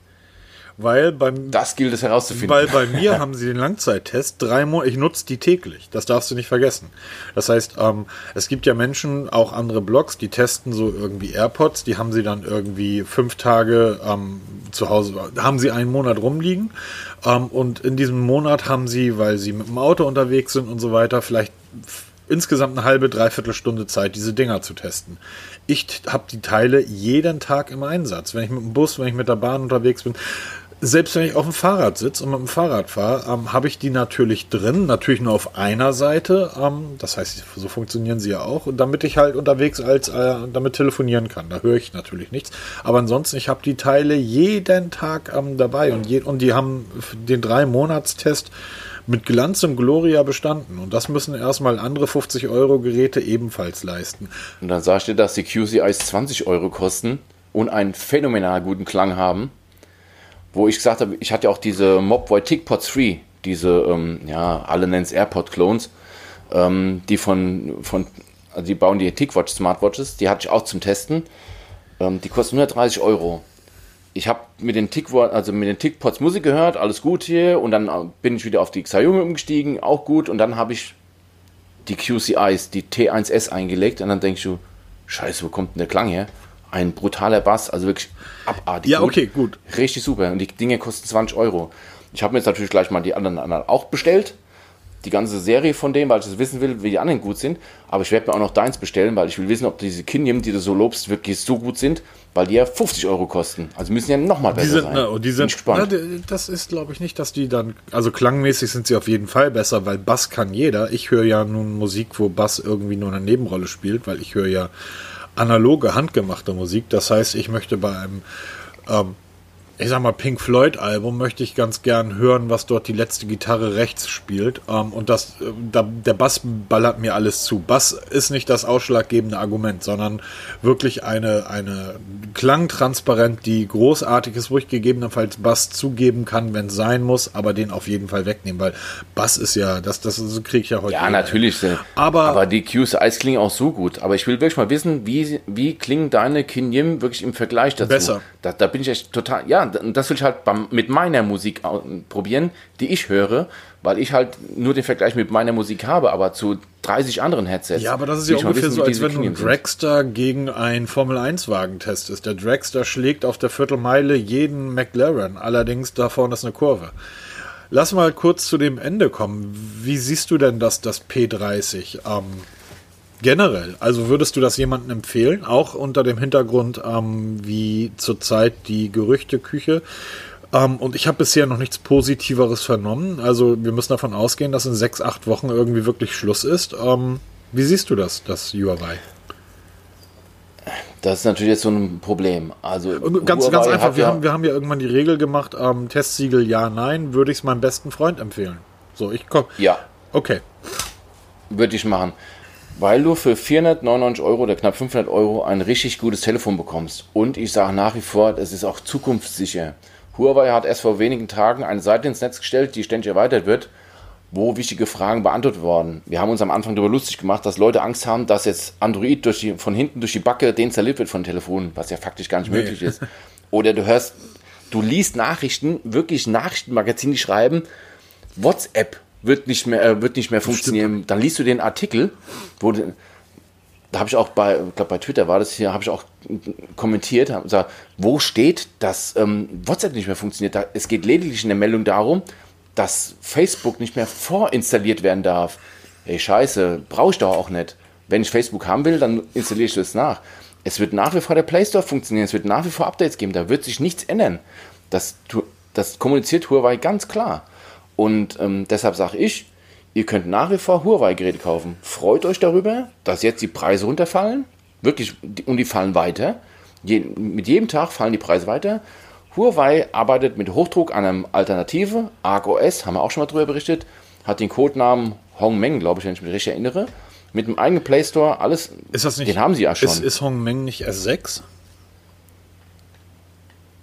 Weil beim Das gilt es herauszufinden. weil bei mir haben sie den Langzeittest drei Monate. Ich nutze die täglich. Das darfst du nicht vergessen. Das heißt, ähm, es gibt ja Menschen, auch andere Blogs, die testen so irgendwie AirPods. Die haben sie dann irgendwie fünf Tage ähm, zu Hause, haben sie einen Monat rumliegen. Ähm, und in diesem Monat haben sie, weil sie mit dem Auto unterwegs sind und so weiter, vielleicht insgesamt eine halbe, dreiviertel Stunde Zeit, diese Dinger zu testen. Ich habe die Teile jeden Tag im Einsatz. Wenn ich mit dem Bus, wenn ich mit der Bahn unterwegs bin, selbst wenn ich auf dem Fahrrad sitze und mit dem Fahrrad fahre, ähm, habe ich die natürlich drin, natürlich nur auf einer Seite. Ähm, das heißt, so funktionieren sie ja auch, und damit ich halt unterwegs als äh, damit telefonieren kann. Da höre ich natürlich nichts. Aber ansonsten, ich habe die Teile jeden Tag ähm, dabei und, je, und die haben den drei Monatstest mit Glanz und Gloria bestanden. Und das müssen erstmal andere 50 Euro Geräte ebenfalls leisten. Und dann sagst du, dass die QCIs 20 Euro kosten und einen phänomenal guten Klang haben. Wo ich gesagt habe, ich hatte ja auch diese Mobboy TicPod 3, diese, ähm, ja, alle nennen es AirPod-Clones, ähm, die von, von, also die bauen die TicWatch Smartwatches, die hatte ich auch zum Testen. Ähm, die kosten 130 Euro. Ich habe mit den Tick, also mit den TicPods Musik gehört, alles gut hier, und dann äh, bin ich wieder auf die Xiaomi umgestiegen, auch gut, und dann habe ich die QCIs, die T1S eingelegt und dann denkst du, scheiße, wo kommt denn der Klang her? Ein brutaler Bass, also wirklich abartig. Ja, okay, gut. Richtig super. Und die Dinge kosten 20 Euro. Ich habe mir jetzt natürlich gleich mal die anderen, anderen auch bestellt. Die ganze Serie von denen, weil ich das wissen will, wie die anderen gut sind. Aber ich werde mir auch noch deins bestellen, weil ich will wissen, ob diese Kinium, die du so lobst, wirklich so gut sind, weil die ja 50 Euro kosten. Also müssen ja nochmal besser Die sind, sein. und die sind, gespannt. na, das ist, glaube ich, nicht, dass die dann, also klangmäßig sind sie auf jeden Fall besser, weil Bass kann jeder. Ich höre ja nun Musik, wo Bass irgendwie nur eine Nebenrolle spielt, weil ich höre ja analoge, handgemachte Musik. Das heißt, ich möchte bei einem, ähm, ich sag mal, Pink Floyd Album möchte ich ganz gern hören, was dort die letzte Gitarre rechts spielt. Ähm, und das, äh, da, der Bass ballert mir alles zu. Bass ist nicht das ausschlaggebende Argument, sondern wirklich eine, eine Klangtransparent, die großartig ist, wo ich gegebenenfalls Bass zugeben kann, wenn es sein muss, aber den auf jeden Fall wegnehmen, weil Bass ist ja, das, das kriege ich ja heute. Ja, natürlich. äh, Aber- aber die QCIs klingen auch so gut. Aber ich will wirklich mal wissen, wie, wie klingen deine Kinyim wirklich im Vergleich dazu? Besser. Da, da bin ich echt total. Ja, das will ich halt beim, mit meiner Musik probieren, die ich höre, weil ich halt nur den Vergleich mit meiner Musik habe, aber zu 30 anderen Headsets. Ja, aber das ist ja ungefähr wissen, so, als wenn du ein Kinyim sind. Dragster gegen ein Formel-1-Wagen testest. Der Dragster schlägt auf der Viertelmeile jeden McLaren, allerdings da vorne ist eine Kurve. Lass mal kurz zu dem Ende kommen. Wie siehst du denn das, das P30? Ähm, generell, also würdest du das jemandem empfehlen, auch unter dem Hintergrund, ähm, wie zurzeit die Gerüchteküche? Ähm, und ich habe bisher noch nichts Positiveres vernommen. Also wir müssen davon ausgehen, dass in sechs, acht Wochen irgendwie wirklich Schluss ist. Ähm, wie siehst du das, das Huawei? Das ist natürlich jetzt so ein Problem. Also Und ganz, Huawei ganz einfach, wir, ja, haben, wir haben ja irgendwann die Regel gemacht, ähm, Testsiegel ja, nein, würde ich es meinem besten Freund empfehlen. So, ich komm. Ja, Okay. würde ich machen. Weil du für 499 Euro oder knapp 500 Euro ein richtig gutes Telefon bekommst. Und ich sage nach wie vor, das ist auch zukunftssicher. Huawei hat erst vor wenigen Tagen eine Seite ins Netz gestellt, die ständig erweitert wird, wo wichtige Fragen beantwortet wurden. Wir haben uns am Anfang darüber lustig gemacht, dass Leute Angst haben, dass jetzt Android die, von hinten durch die Backe deinstalliert wird von Telefonen, was ja faktisch gar nicht möglich ist. Oder du hörst, du liest Nachrichten, wirklich Nachrichtenmagazine, die schreiben, WhatsApp wird nicht mehr, äh, wird nicht mehr funktionieren. Dann liest du den Artikel, wo da habe ich auch bei, glaube bei Twitter war das hier, habe ich auch kommentiert, habe gesagt, wo steht, dass ähm, WhatsApp nicht mehr funktioniert. Da, es geht lediglich in der Meldung darum, dass Facebook nicht mehr vorinstalliert werden darf. Ey, scheiße, brauche ich doch auch nicht. Wenn ich Facebook haben will, dann installiere ich das nach. Es wird nach wie vor der Play Store funktionieren, es wird nach wie vor Updates geben, da wird sich nichts ändern. Das, das kommuniziert Huawei ganz klar. Und ähm, deshalb sage ich, ihr könnt nach wie vor Huawei-Geräte kaufen. Freut euch darüber, dass jetzt die Preise runterfallen. Wirklich, und die fallen weiter. Je, mit jedem Tag fallen die Preise weiter. Huawei arbeitet mit Hochdruck an einer Alternative. ArcOS, haben wir auch schon mal drüber berichtet, hat den Codenamen Hongmeng, glaube ich, wenn ich mich richtig erinnere. Mit einem eigenen Play Store, alles. Ist das nicht? Den haben sie ja schon. Ist, ist Hongmeng nicht S6?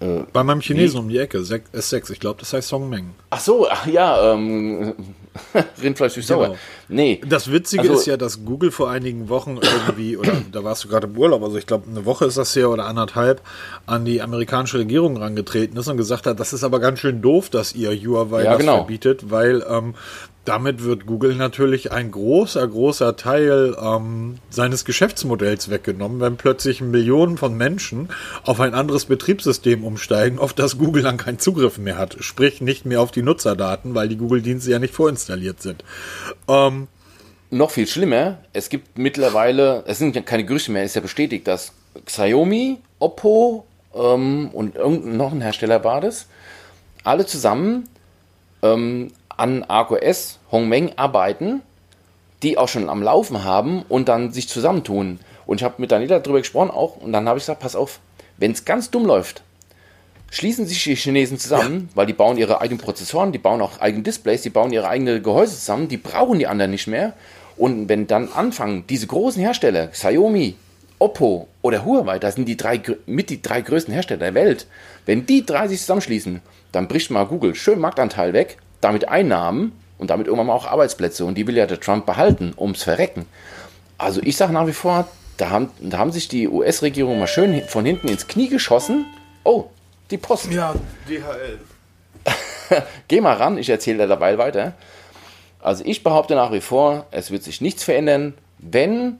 Äh, Bei meinem Chinesen um die Ecke, sech- S6, ich glaube, das heißt Hongmeng. Ach so, ach ja, ähm, Rindfleisch durch sauer. Genau. Nee. Das Witzige Also- ist ja, dass Google vor einigen Wochen irgendwie, oder da warst du gerade im Urlaub, also ich glaube, eine Woche ist das her oder anderthalb, an die amerikanische Regierung rangetreten ist und gesagt hat, das ist aber ganz schön doof, dass ihr Huawei Ja, das genau. verbietet, weil ähm, damit wird Google natürlich ein großer, großer Teil ähm, seines Geschäftsmodells weggenommen, wenn plötzlich Millionen von Menschen auf ein anderes Betriebssystem umsteigen, auf das Google dann keinen Zugriff mehr hat. Sprich nicht mehr auf die Nutzerdaten, weil die Google-Dienste ja nicht vorinstalliert sind. Ähm, Noch viel schlimmer, es gibt mittlerweile, es sind ja keine Gerüchte mehr, es ist ja bestätigt, dass Xiaomi, Oppo ähm, und irgendein noch ein Hersteller war das, alle zusammen ähm, an ArcOS Hongmeng arbeiten, die auch schon am Laufen haben und dann sich zusammentun. Und ich habe mit Daniela darüber gesprochen auch und dann habe ich gesagt, pass auf, wenn es ganz dumm läuft, schließen sich die Chinesen zusammen, weil die bauen ihre eigenen Prozessoren, die bauen auch eigene Displays, die bauen ihre eigenen Gehäuse zusammen, die brauchen die anderen nicht mehr. Und wenn dann anfangen, diese großen Hersteller, Xiaomi, Oppo oder Huawei, das sind die drei, mit die drei größten Hersteller der Welt, wenn die drei sich zusammenschließen, dann bricht mal Google schön Marktanteil weg, damit Einnahmen und damit irgendwann mal auch Arbeitsplätze. Und die will ja der Trump behalten, ums Verrecken. Also ich sage nach wie vor, da haben, da haben sich die US-Regierung mal schön von hinten ins Knie geschossen. Oh, die Post. ja, DHL. Geh mal ran, ich erzähle dir dabei weiter. Also ich behaupte nach wie vor, es wird sich nichts verändern. Wenn,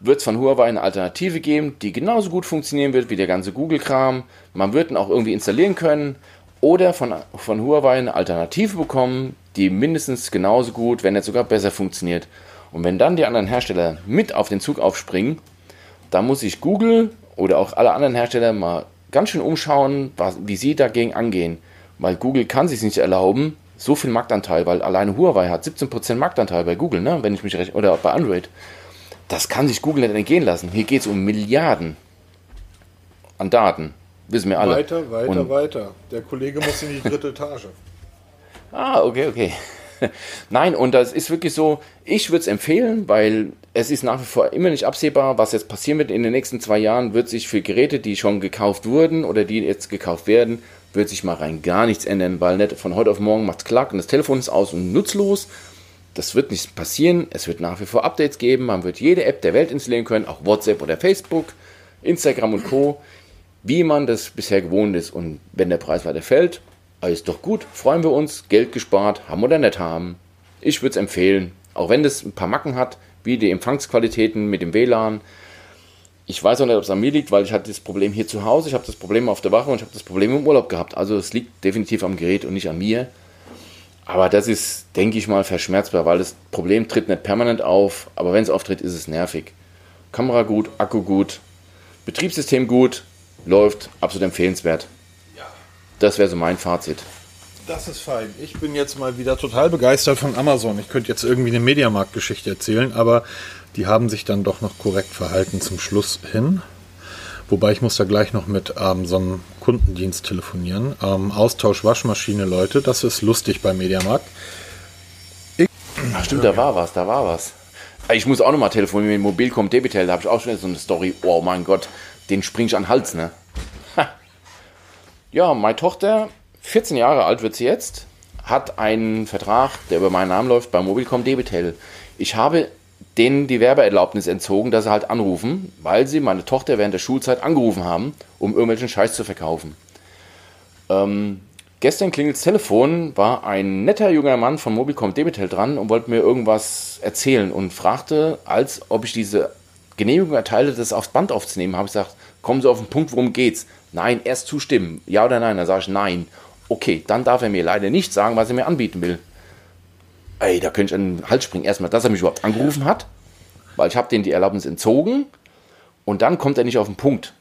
wird es von Huawei eine Alternative geben, die genauso gut funktionieren wird wie der ganze Google-Kram. Man wird ihn auch irgendwie installieren können. Oder von, von Huawei eine Alternative bekommen, die mindestens genauso gut, wenn nicht sogar besser funktioniert. Und wenn dann die anderen Hersteller mit auf den Zug aufspringen, dann muss sich Google oder auch alle anderen Hersteller mal ganz schön umschauen, was, wie sie dagegen angehen. Weil Google kann sich nicht erlauben, so viel Marktanteil, weil alleine Huawei hat 17% Marktanteil bei Google, ne? wenn ich mich recht, oder bei Android. Das kann sich Google nicht entgehen lassen. Hier geht es um Milliarden an Daten. Wissen wir alle. Weiter, weiter, Und- weiter. Der Kollege muss in die dritte Etage. Ah, okay, okay. Nein, und das ist wirklich so, ich würde es empfehlen, weil es ist nach wie vor immer nicht absehbar, was jetzt passieren wird. In den nächsten zwei Jahren wird sich für Geräte, die schon gekauft wurden oder die jetzt gekauft werden, wird sich mal rein gar nichts ändern, weil nicht von heute auf morgen macht klack und das Telefon ist aus und nutzlos. Das wird nicht passieren. Es wird nach wie vor Updates geben. Man wird jede App der Welt installieren können, auch WhatsApp oder Facebook, Instagram und Co., wie man das bisher gewohnt ist. Und wenn der Preis weiter fällt, alles doch gut, freuen wir uns, Geld gespart, haben oder nicht haben. Ich würde es empfehlen, auch wenn das ein paar Macken hat, wie die Empfangsqualitäten mit dem WLAN. Ich weiß auch nicht, ob es an mir liegt, weil ich hatte das Problem hier zu Hause, ich habe das Problem auf der Wache und ich habe das Problem im Urlaub gehabt. Also es liegt definitiv am Gerät und nicht an mir. Aber das ist, denke ich mal, verschmerzbar, weil das Problem tritt nicht permanent auf, aber wenn es auftritt, ist es nervig. Kamera gut, Akku gut, Betriebssystem gut, läuft, absolut empfehlenswert. Das wäre so mein Fazit. Das ist fein. Ich bin jetzt mal wieder total begeistert von Amazon. Ich könnte jetzt irgendwie eine Mediamarkt-Geschichte erzählen, aber die haben sich dann doch noch korrekt verhalten zum Schluss hin. Wobei ich muss da gleich noch mit ähm, so einem Kundendienst telefonieren. Ähm, Austausch Waschmaschine, Leute, das ist lustig beim Mediamarkt. Ach stimmt, da war was, da war was. Ich muss auch nochmal telefonieren mit Mobilcom Debitel, da habe ich auch schon so eine Story. Oh mein Gott, den spring ich an den Hals, ne? Ha. Ja, meine Tochter, 14 Jahre alt wird sie jetzt, hat einen Vertrag, der über meinen Namen läuft, bei Mobilcom Debitel. Ich habe denen die Werbeerlaubnis entzogen, dass sie halt anrufen, weil sie meine Tochter während der Schulzeit angerufen haben, um irgendwelchen Scheiß zu verkaufen. Ähm, gestern klingelt das Telefon, war ein netter junger Mann von Mobilcom Debitel dran und wollte mir irgendwas erzählen und fragte, als ob ich diese Genehmigung erteile, das aufs Band aufzunehmen. Habe ich gesagt, kommen Sie auf den Punkt, worum geht's? Nein, erst zustimmen. Ja oder nein? Dann sage ich nein. Okay, dann darf er mir leider nicht sagen, was er mir anbieten will. Ey, da könnte ich an den Hals springen. Erstmal, dass er mich überhaupt angerufen hat, weil ich habe denen die Erlaubnis entzogen und dann kommt er nicht auf den Punkt.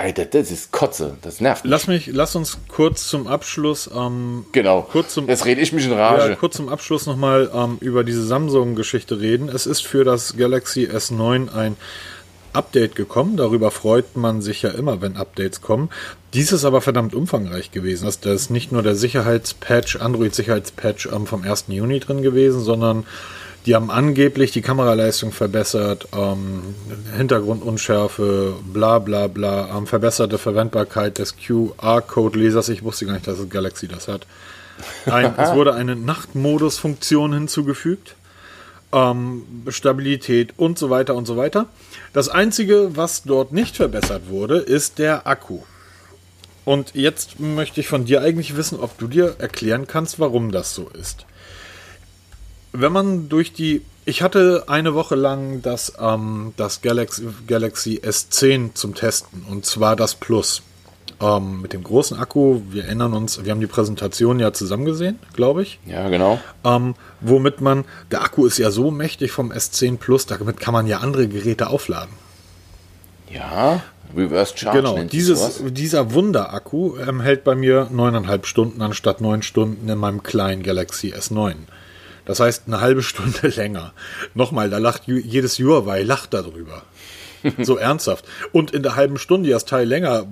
Alter, das ist Kotze, das nervt mich. Lass mich, lass uns kurz zum Abschluss, ähm, Genau. Kurz zum- Jetzt rede ich mich in Rage. ja, kurz zum Abschluss nochmal ähm, über diese Samsung-Geschichte reden. Es ist für das Galaxy S9 ein Update gekommen. Darüber freut man sich ja immer, wenn Updates kommen. Dies ist aber verdammt umfangreich gewesen. Das da ist nicht nur der Sicherheitspatch, Android-Sicherheitspatch ähm, vom 1. Juni drin gewesen, sondern die haben angeblich die Kameraleistung verbessert, ähm, Hintergrundunschärfe, bla bla bla, ähm, verbesserte Verwendbarkeit des QR-Code-Lesers. Ich wusste gar nicht, dass das Galaxy das hat. Ein, es wurde eine Nachtmodus-Funktion hinzugefügt. Ähm, Stabilität und so weiter und so weiter. Das Einzige, was dort nicht verbessert wurde, ist der Akku. Und jetzt möchte ich von dir eigentlich wissen, ob du dir erklären kannst, warum das so ist. Wenn man durch die. Ich hatte eine Woche lang das, ähm, das Galaxy, Galaxy S10 zum Testen und zwar das Plus. Ähm, mit dem großen Akku, wir erinnern uns, wir haben die Präsentation ja zusammen gesehen, glaube ich. Ja, genau. Ähm, womit man, der Akku ist ja so mächtig vom S10 Plus, damit kann man ja andere Geräte aufladen. Ja, Reverse Charge. Genau, dieses, dieser Wunder-Akku ähm, hält bei mir neuneinhalb Stunden anstatt neun Stunden in meinem kleinen Galaxy S9. Das heißt, eine halbe Stunde länger. Nochmal, da lacht jedes Huawei lacht darüber. so ernsthaft. Und in der halben Stunde, die das Teil länger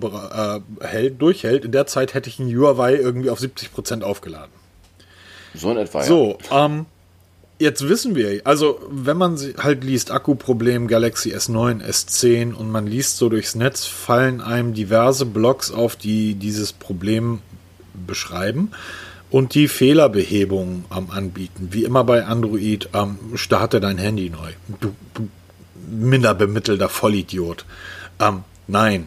äh, hält, durchhält, in der Zeit hätte ich ein Huawei irgendwie auf 70 Prozent aufgeladen. So in etwa, So, ähm, jetzt wissen wir, also wenn man halt liest, Akkuproblem Galaxy S9, S10 und man liest so durchs Netz, fallen einem diverse Blogs auf, die dieses Problem beschreiben und die Fehlerbehebung ähm, anbieten. Wie immer bei Android, ähm, starte dein Handy neu. Du, du minder bemittelter Vollidiot. Ähm, nein.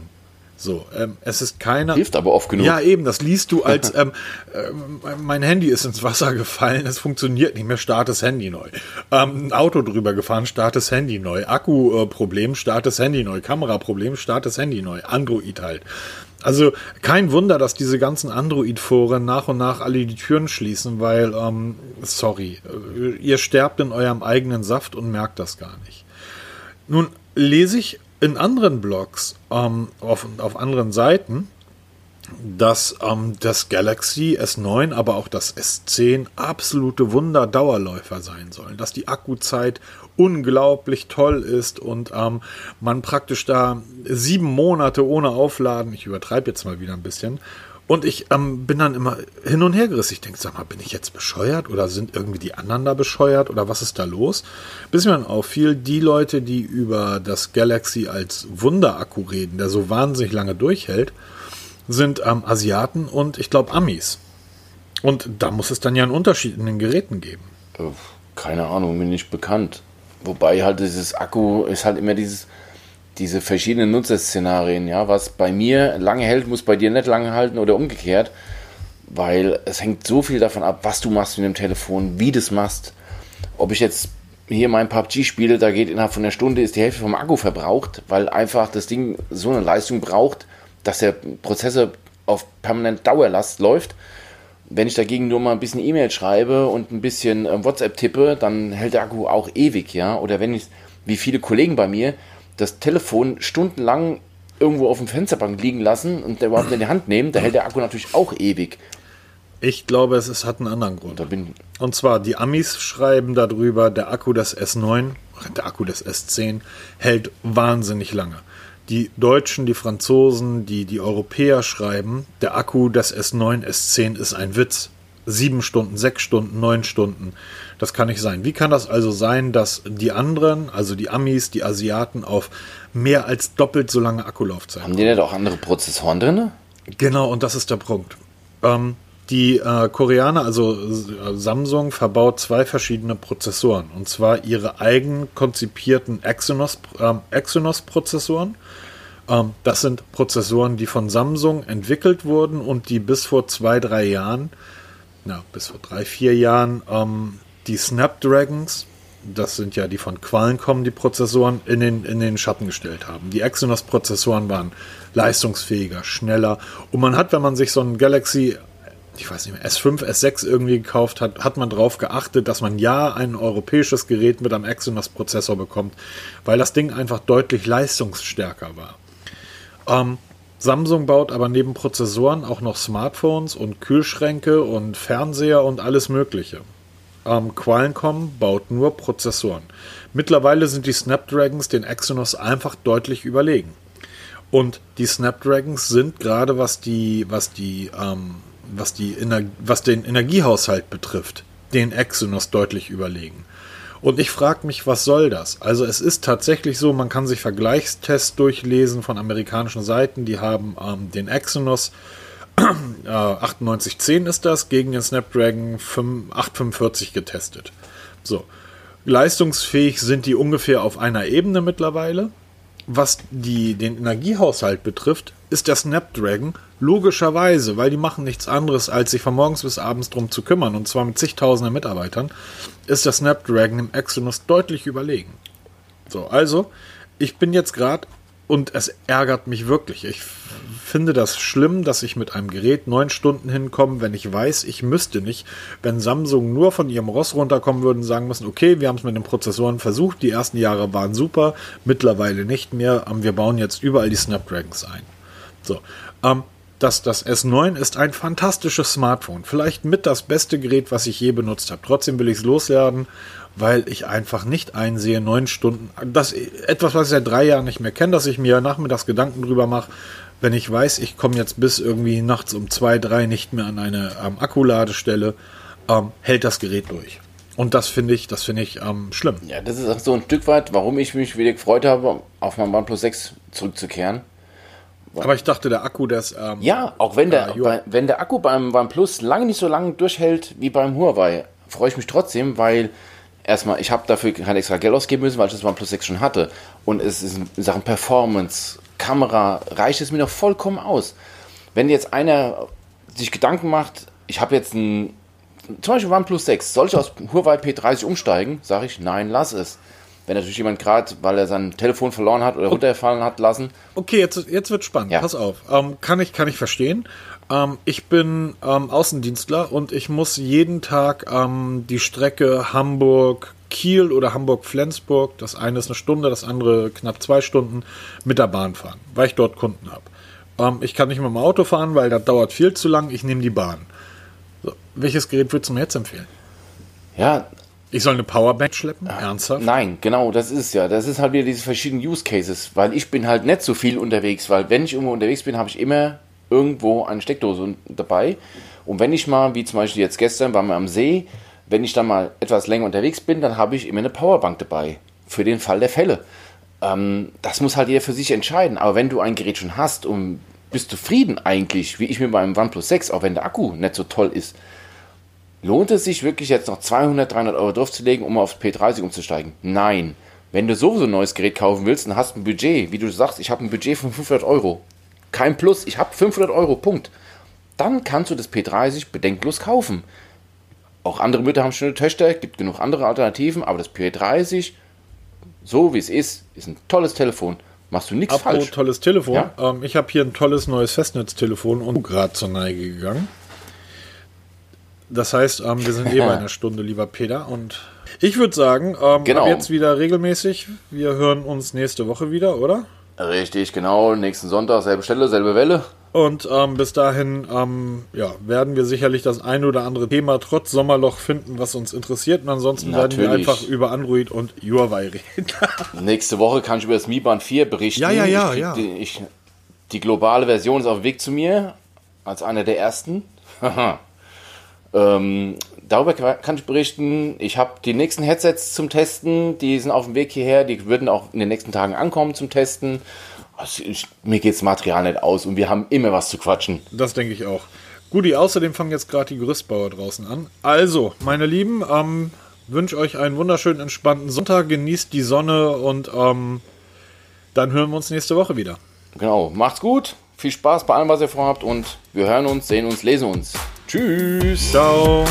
So, ähm, es ist keiner. Hilft aber oft genug. Ja, eben, das liest du als, ähm, äh, mein Handy ist ins Wasser gefallen, es funktioniert nicht mehr, start das Handy neu. Ähm, ein Auto drüber gefahren, start das Handy neu. Akku-Problem, start das Handy neu. Kameraproblem, start das Handy neu. Android halt. Also kein Wunder, dass diese ganzen Android-Foren nach und nach alle die Türen schließen, weil, ähm, sorry, äh, ihr sterbt in eurem eigenen Saft und merkt das gar nicht. Nun lese ich in anderen Blogs, ähm, auf, auf anderen Seiten, dass ähm, das Galaxy S9, aber auch das S10 absolute Wunderdauerläufer sein sollen, dass die Akkuzeit unglaublich toll ist und ähm, man praktisch da sieben Monate ohne Aufladen, ich übertreibe jetzt mal wieder ein bisschen, und ich ähm, bin dann immer hin und her gerissen. Ich denke, sag mal, bin ich jetzt bescheuert oder sind irgendwie die anderen da bescheuert oder was ist da los? Bis mir dann auffiel, die Leute, die über das Galaxy als Wunderakku reden, der so wahnsinnig lange durchhält, sind ähm, Asiaten und ich glaube Amis. Und da muss es dann ja einen Unterschied in den Geräten geben. Keine Ahnung, mir nicht bekannt. Wobei halt dieses Akku ist halt immer dieses, diese verschiedenen Nutzerszenarien, ja, was bei mir lange hält, muss bei dir nicht lange halten oder umgekehrt, weil es hängt so viel davon ab, was du machst mit dem Telefon, wie du es machst. Ob ich jetzt hier mein PUBG spiele, da geht innerhalb von einer Stunde ist die Hälfte vom Akku verbraucht, weil einfach das Ding so eine Leistung braucht, dass der Prozessor auf permanent Dauerlast läuft. Wenn ich dagegen nur mal ein bisschen E-Mail schreibe und ein bisschen äh, WhatsApp tippe, dann hält der Akku auch ewig, ja. Oder wenn ich, wie viele Kollegen bei mir, das Telefon stundenlang irgendwo auf dem Fensterbank liegen lassen und der überhaupt in die Hand nehmen, da hält der Akku natürlich auch ewig. Ich glaube, es, es hat einen anderen Grund. Und zwar, die Amis schreiben darüber, der Akku des S9, der Akku des S10 hält wahnsinnig lange. Die Deutschen, die Franzosen, die, die Europäer schreiben, der Akku des S9, S10 ist ein Witz. Sieben Stunden, sechs Stunden, neun Stunden. Das kann nicht sein. Wie kann das also sein, dass die anderen, also die Amis, die Asiaten, auf mehr als doppelt so lange Akkulaufzeit haben? die nicht auch andere Prozessoren drin? Genau, und das ist der Punkt. Ähm, die äh, Koreaner, also äh, Samsung, verbaut zwei verschiedene Prozessoren. Und zwar ihre eigen konzipierten Exynos-Prozessoren. Äh, Exynos ähm, das sind Prozessoren, die von Samsung entwickelt wurden und die bis vor zwei, drei Jahren, na, bis vor drei, vier Jahren ähm, die Snapdragons, das sind ja die von Qualcomm, die Prozessoren, in den, in den Schatten gestellt haben. Die Exynos-Prozessoren waren leistungsfähiger, schneller. Und man hat, wenn man sich so ein Galaxy, ich weiß nicht mehr, S5, S6 irgendwie gekauft hat, hat man darauf geachtet, dass man ja ein europäisches Gerät mit einem Exynos-Prozessor bekommt, weil das Ding einfach deutlich leistungsstärker war. Ähm, Samsung baut aber neben Prozessoren auch noch Smartphones und Kühlschränke und Fernseher und alles Mögliche. Ähm, Qualcomm baut nur Prozessoren. Mittlerweile sind die Snapdragons den Exynos einfach deutlich überlegen. Und die Snapdragons sind gerade was die, was die, ähm, was die, Ener was den Energiehaushalt betrifft, den Exynos deutlich überlegen. Und ich frage mich, was soll das? Also es ist tatsächlich so, man kann sich Vergleichstests durchlesen von amerikanischen Seiten, die haben ähm, den Exynos äh, 9810 ist das, gegen den Snapdragon 5, 845 getestet. So. Leistungsfähig sind die ungefähr auf einer Ebene mittlerweile. Was die, den Energiehaushalt betrifft, ist der Snapdragon logischerweise, weil die machen nichts anderes, als sich von morgens bis abends drum zu kümmern, und zwar mit zigtausenden Mitarbeitern, ist der Snapdragon im Exynos deutlich überlegen. So, also, ich bin jetzt gerade und es ärgert mich wirklich. Ich finde das schlimm, dass ich mit einem Gerät neun Stunden hinkomme, wenn ich weiß, ich müsste nicht. Wenn Samsung nur von ihrem Ross runterkommen würde und sagen müssen, okay, wir haben es mit den Prozessoren versucht, die ersten Jahre waren super, mittlerweile nicht mehr, wir bauen jetzt überall die Snapdragons ein. So, ähm, das, das S9 ist ein fantastisches Smartphone. Vielleicht mit das beste Gerät, was ich je benutzt habe. Trotzdem will ich es loswerden weil ich einfach nicht einsehe, neun Stunden, das etwas, was ich seit drei Jahren nicht mehr kenne, dass ich mir nachmittags Gedanken drüber mache, wenn ich weiß, ich komme jetzt bis irgendwie nachts um zwei, drei nicht mehr an eine ähm, Akkuladestelle, ähm, hält das Gerät durch. Und das finde ich, das finde ich ähm, schlimm. Ja, das ist auch so ein Stück weit, warum ich mich wieder gefreut habe, auf mein OnePlus 6 zurückzukehren. Aber ich dachte, der Akku, das. Ähm, ja, auch wenn der, ja, bei, wenn der Akku beim OnePlus lange nicht so lange durchhält wie beim Huawei, freue ich mich trotzdem, weil erstmal, ich habe dafür kein extra Geld ausgeben müssen, weil ich das OnePlus 6 schon hatte. Und es ist in Sachen Performance, Kamera, reicht es mir noch vollkommen aus. Wenn jetzt einer sich Gedanken macht, ich habe jetzt ein, zum Beispiel OnePlus 6, soll ich aus Huawei P30 umsteigen? Sage ich, nein, lass es. Wenn natürlich jemand gerade, weil er sein Telefon verloren hat oder runtergefallen hat lassen. Okay, jetzt, jetzt wird spannend. Ja. Pass auf. Ähm, kann, ich, kann ich verstehen. Ähm, ich bin ähm, Außendienstler und ich muss jeden Tag ähm, die Strecke Hamburg-Kiel oder Hamburg-Flensburg, das eine ist eine Stunde, das andere knapp zwei Stunden, mit der Bahn fahren, weil ich dort Kunden habe. Ähm, ich kann nicht mit dem Auto fahren, weil das dauert viel zu lang. Ich nehme die Bahn. So, welches Gerät würdest du mir jetzt empfehlen? Ja, ich soll eine Powerbank schleppen? Ah, Ernsthaft? Nein, genau, das ist ja. Das ist halt wieder diese verschiedenen Use Cases, weil ich bin halt nicht so viel unterwegs, weil wenn ich irgendwo unterwegs bin, habe ich immer irgendwo eine Steckdose dabei. Und wenn ich mal, wie zum Beispiel jetzt gestern, waren wir am See, wenn ich dann mal etwas länger unterwegs bin, dann habe ich immer eine Powerbank dabei. Für den Fall der Fälle. Ähm, das muss halt jeder für sich entscheiden. Aber wenn du ein Gerät schon hast und bist zufrieden eigentlich, wie ich mit meinem OnePlus 6, auch wenn der Akku nicht so toll ist, lohnt es sich wirklich jetzt noch 200, 300 Euro draufzulegen, um aufs P30 umzusteigen? Nein. Wenn du sowieso ein neues Gerät kaufen willst und hast ein Budget, wie du sagst, ich habe ein Budget von 500 Euro, kein Plus, ich habe 500 Euro, Punkt. Dann kannst du das P30 bedenkenlos kaufen. Auch andere Mütter haben schöne Töchter, gibt genug andere Alternativen, aber das P30, so wie es ist, ist ein tolles Telefon. Machst du nichts falsch. tolles Telefon. Ja? Ähm, ich habe hier ein tolles neues Festnetztelefon und gerade zur Neige gegangen. Das heißt, ähm, wir sind eh bei einer Stunde, lieber Peter. Und ich würde sagen, ähm, genau. jetzt wieder regelmäßig. Wir hören uns nächste Woche wieder, oder? Richtig, genau. Nächsten Sonntag, selbe Stelle, selbe Welle. Und ähm, bis dahin ähm, ja, werden wir sicherlich das ein oder andere Thema trotz Sommerloch finden, was uns interessiert. Und ansonsten Natürlich. werden wir einfach über Android und Huawei reden. Nächste Woche kann ich über das Mi Band 4 berichten. Ja, ja, ja. Ja. Die, ich, die globale Version ist auf dem Weg zu mir, als einer der ersten. ähm, darüber kann ich berichten. Ich habe die nächsten Headsets zum Testen, die sind auf dem Weg hierher, die würden auch in den nächsten Tagen ankommen zum Testen. Also ich, mir geht das Material nicht aus und wir haben immer was zu quatschen. Das denke ich auch. Guti, außerdem fangen jetzt gerade die Gerüstbauer draußen an. Also, meine Lieben, ähm, wünsche euch einen wunderschönen, entspannten Sonntag, genießt die Sonne und ähm, dann hören wir uns nächste Woche wieder. Genau, macht's gut, viel Spaß bei allem, was ihr vorhabt und wir hören uns, sehen uns, lesen uns. Tschüss. Ciao.